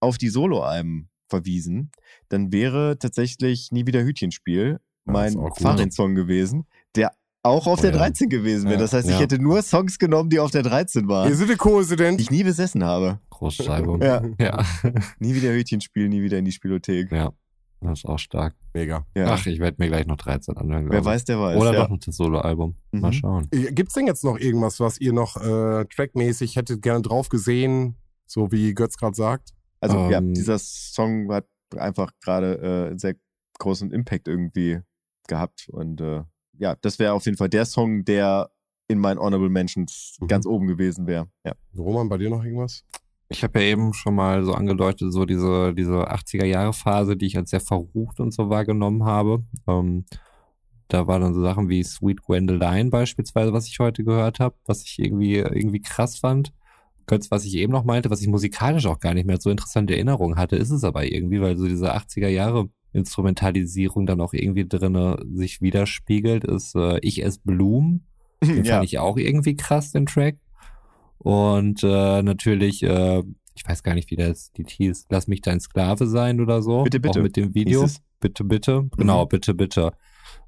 auf die Soloalben verwiesen, dann wäre tatsächlich Nie wieder Hütchenspiel mein. Fahrrad-Song gewesen, der auch auf Oh der ja. 13 gewesen wäre. Ja, Das heißt, ich ja. hätte nur Songs genommen, die auf der 13 wir waren, sind eine die Koinzidenz. ich nie besessen habe. Großes Album. Ja. ja. <laughs> Nie wieder Hütchenspiel, nie wieder in die Spielothek. ja. Das ist auch stark. Mega. Ja. Ach, ich werde mir gleich noch 13 anhören. Wer ich. weiß, der weiß. Oder ja. doch noch das Solo-Album. Mal Mhm. schauen. Äh, Gibt's denn jetzt noch irgendwas, was ihr noch äh, trackmäßig hättet gerne drauf gesehen, so wie Götz gerade sagt? Also ja, Ähm, dieser Song hat einfach gerade äh, sehr großen Impact irgendwie gehabt und äh, ja, das wäre auf jeden Fall der Song, der in meinen Honorable Mentions Mhm. ganz oben gewesen wäre. Ja. Roman, bei dir noch irgendwas? Ich habe ja eben schon mal so angedeutet, so diese, diese 80er-Jahre-Phase, die ich als sehr verrucht und so wahrgenommen habe. Ähm, da waren dann so Sachen wie Sweet Gwendoline beispielsweise, was ich heute gehört habe, was ich irgendwie, irgendwie krass fand. Kurz, was ich eben noch meinte, was ich musikalisch auch gar nicht mehr so interessante Erinnerungen hatte, ist es aber irgendwie, weil so diese 80er-Jahre Instrumentalisierung dann auch irgendwie drinne sich widerspiegelt, ist äh, Ich ess Blumen. <laughs> Den ja. fand ich auch irgendwie krass, den Track. Und äh, natürlich, äh, ich weiß gar nicht, wie das die hieß, Lass mich dein Sklave sein oder so. Bitte, bitte, Auch mit dem Video. Bitte, bitte. Genau, Mhm. bitte, bitte.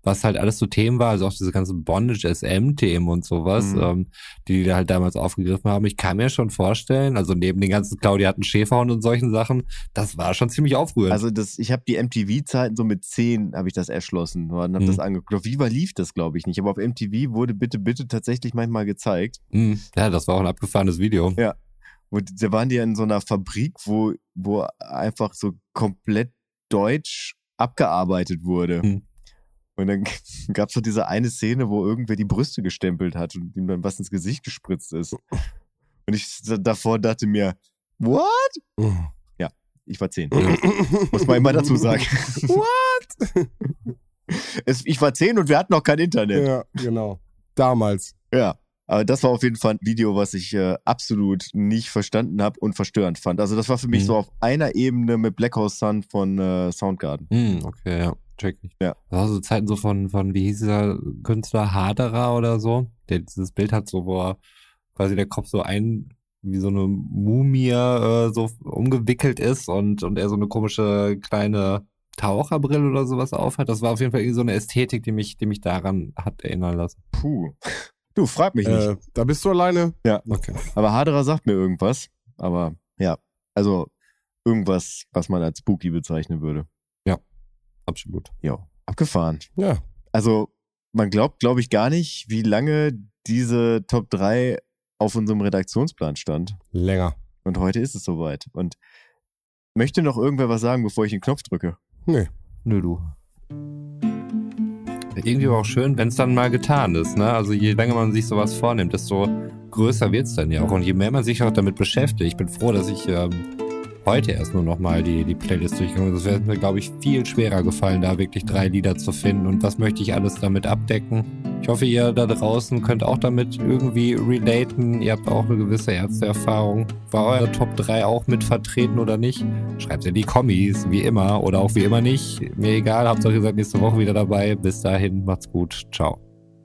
Was halt alles so Themen war, also auch diese ganzen Bondage-SM-Themen und sowas, Mhm. ähm, die die da halt damals aufgegriffen haben. Ich kann mir schon vorstellen, also neben den ganzen Claudia hat einen Schäferhund und solchen Sachen, das war schon ziemlich aufrührend. Also das, ich habe die MTV-Zeiten so mit 10 habe ich das erschlossen und habe Mhm. das angeguckt. Auf Viva lief das, glaube ich, nicht. Aber auf MTV wurde bitte, bitte tatsächlich manchmal gezeigt. Mhm. ja, das war auch ein abgefahrenes Video. Ja. Wo, da waren die ja in so einer Fabrik, wo, wo einfach so komplett deutsch abgearbeitet wurde. Hm. Und dann <laughs> gab es so diese eine Szene, wo irgendwer die Brüste gestempelt hat und ihm dann was ins Gesicht gespritzt ist. Und ich davor dachte mir, what? Ich war zehn. Muss man immer dazu sagen. <laughs> What? Es, ich war zehn und wir hatten noch kein Internet. ja, genau. Damals. Ja. Aber das war auf jeden Fall ein Video, was ich äh, absolut nicht verstanden habe und verstörend fand. Also das war für mich Mhm. so auf einer Ebene mit Black House Sun von äh, Soundgarden. Hm, okay, ja, check ich. Ja. Das war so Zeiten so von, von, wie hieß dieser Künstler, Haderer oder so, der dieses Bild hat, so, wo er quasi der Kopf so ein, wie so eine Mumie äh, so umgewickelt ist und, und er so eine komische kleine Taucherbrille oder sowas aufhat. Das war auf jeden Fall irgendwie so eine Ästhetik, die mich, die mich daran hat erinnern lassen. Puh. Du, frag mich nicht. Äh, da bist du alleine. Ja. Okay. Aber Haderer sagt mir irgendwas. Aber ja, also irgendwas, was man als spooky bezeichnen würde. Absolut. Jo, abgefahren. Ja. Also man glaubt, glaube ich, gar nicht, wie lange diese Top 3 auf unserem Redaktionsplan stand. Länger. Und heute ist es soweit. Und möchte noch irgendwer was sagen, bevor ich den Knopf drücke? Nee. Nö, du. Irgendwie aber auch schön, wenn es dann mal getan ist, ne? Also je länger man sich sowas vornimmt, desto größer wird's dann ja auch. Und je mehr man sich auch damit beschäftigt, ich bin froh, dass ich ähm, heute erst nur nochmal die, die Playlist durchgegangen. Das wäre mir, glaube ich, viel schwerer gefallen, da wirklich drei Lieder zu finden. Und was möchte ich alles damit abdecken? Ich hoffe, ihr da draußen könnt auch damit irgendwie relaten. Ihr habt auch eine gewisse Ärzteerfahrung. War eure Top 3 auch mit vertreten oder nicht? Schreibt in die Kommis, wie immer, oder auch wie immer nicht. Mir egal, Hauptsache ihr seid nächste Woche wieder dabei. Bis dahin, macht's gut. Ciao.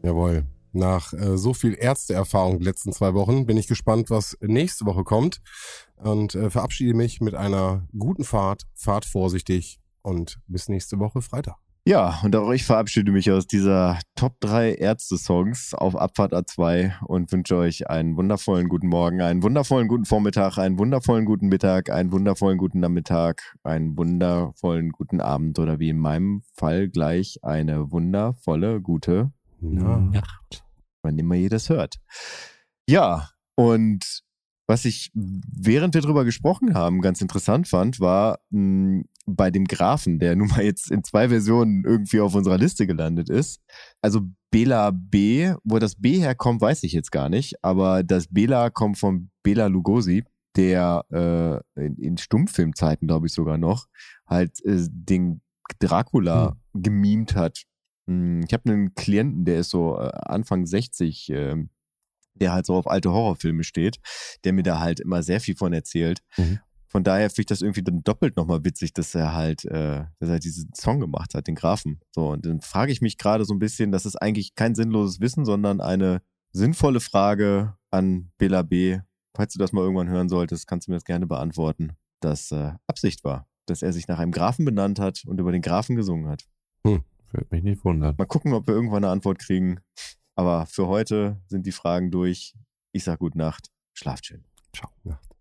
Jawohl. Nach äh, so viel Ärzteerfahrung die letzten zwei Wochen bin ich gespannt, was nächste Woche kommt. Und äh, verabschiede mich mit einer guten Fahrt. Fahrt vorsichtig und bis nächste Woche Freitag. Ja, und auch ich verabschiede mich aus dieser Top 3 Ärzte-Songs auf Abfahrt A2 und wünsche euch einen wundervollen guten Morgen, einen wundervollen guten Vormittag, einen wundervollen guten Mittag, einen wundervollen guten Nachmittag, einen wundervollen guten Abend oder wie in meinem Fall gleich eine wundervolle gute, Ja. Nacht. Wann immer ihr das hört. Ja, und was ich, während wir drüber gesprochen haben, ganz interessant fand, war mh, bei dem Graphen, der <laughs> nun mal jetzt in zwei Versionen irgendwie auf unserer Liste gelandet ist. Also Bela B, wo das B herkommt, weiß ich jetzt gar nicht, aber das Bela kommt von Bela Lugosi, der äh, in, in Stummfilmzeiten, glaube ich sogar noch, halt äh, den Dracula gemimt hat. Hm, Ich habe einen Klienten, der ist so äh, Anfang 60, ähm, der halt so auf alte Horrorfilme steht, der mir da halt immer sehr viel von erzählt. Mhm. Von daher finde ich das irgendwie dann doppelt nochmal witzig, dass er halt, äh, dass er diesen Song gemacht hat, den Grafen. So, und dann frage ich mich gerade so ein bisschen, das ist eigentlich kein sinnloses Wissen, sondern eine sinnvolle Frage an Bela B. Falls du das mal irgendwann hören solltest, kannst du mir das gerne beantworten, dass äh, Absicht war, dass er sich nach einem Grafen benannt hat und über den Grafen gesungen hat. Würde mich nicht wundern. Mal gucken, ob wir irgendwann eine Antwort kriegen. Aber für heute sind die Fragen durch. Ich sag gute Nacht. Schlaft schön. Ciao. Nacht.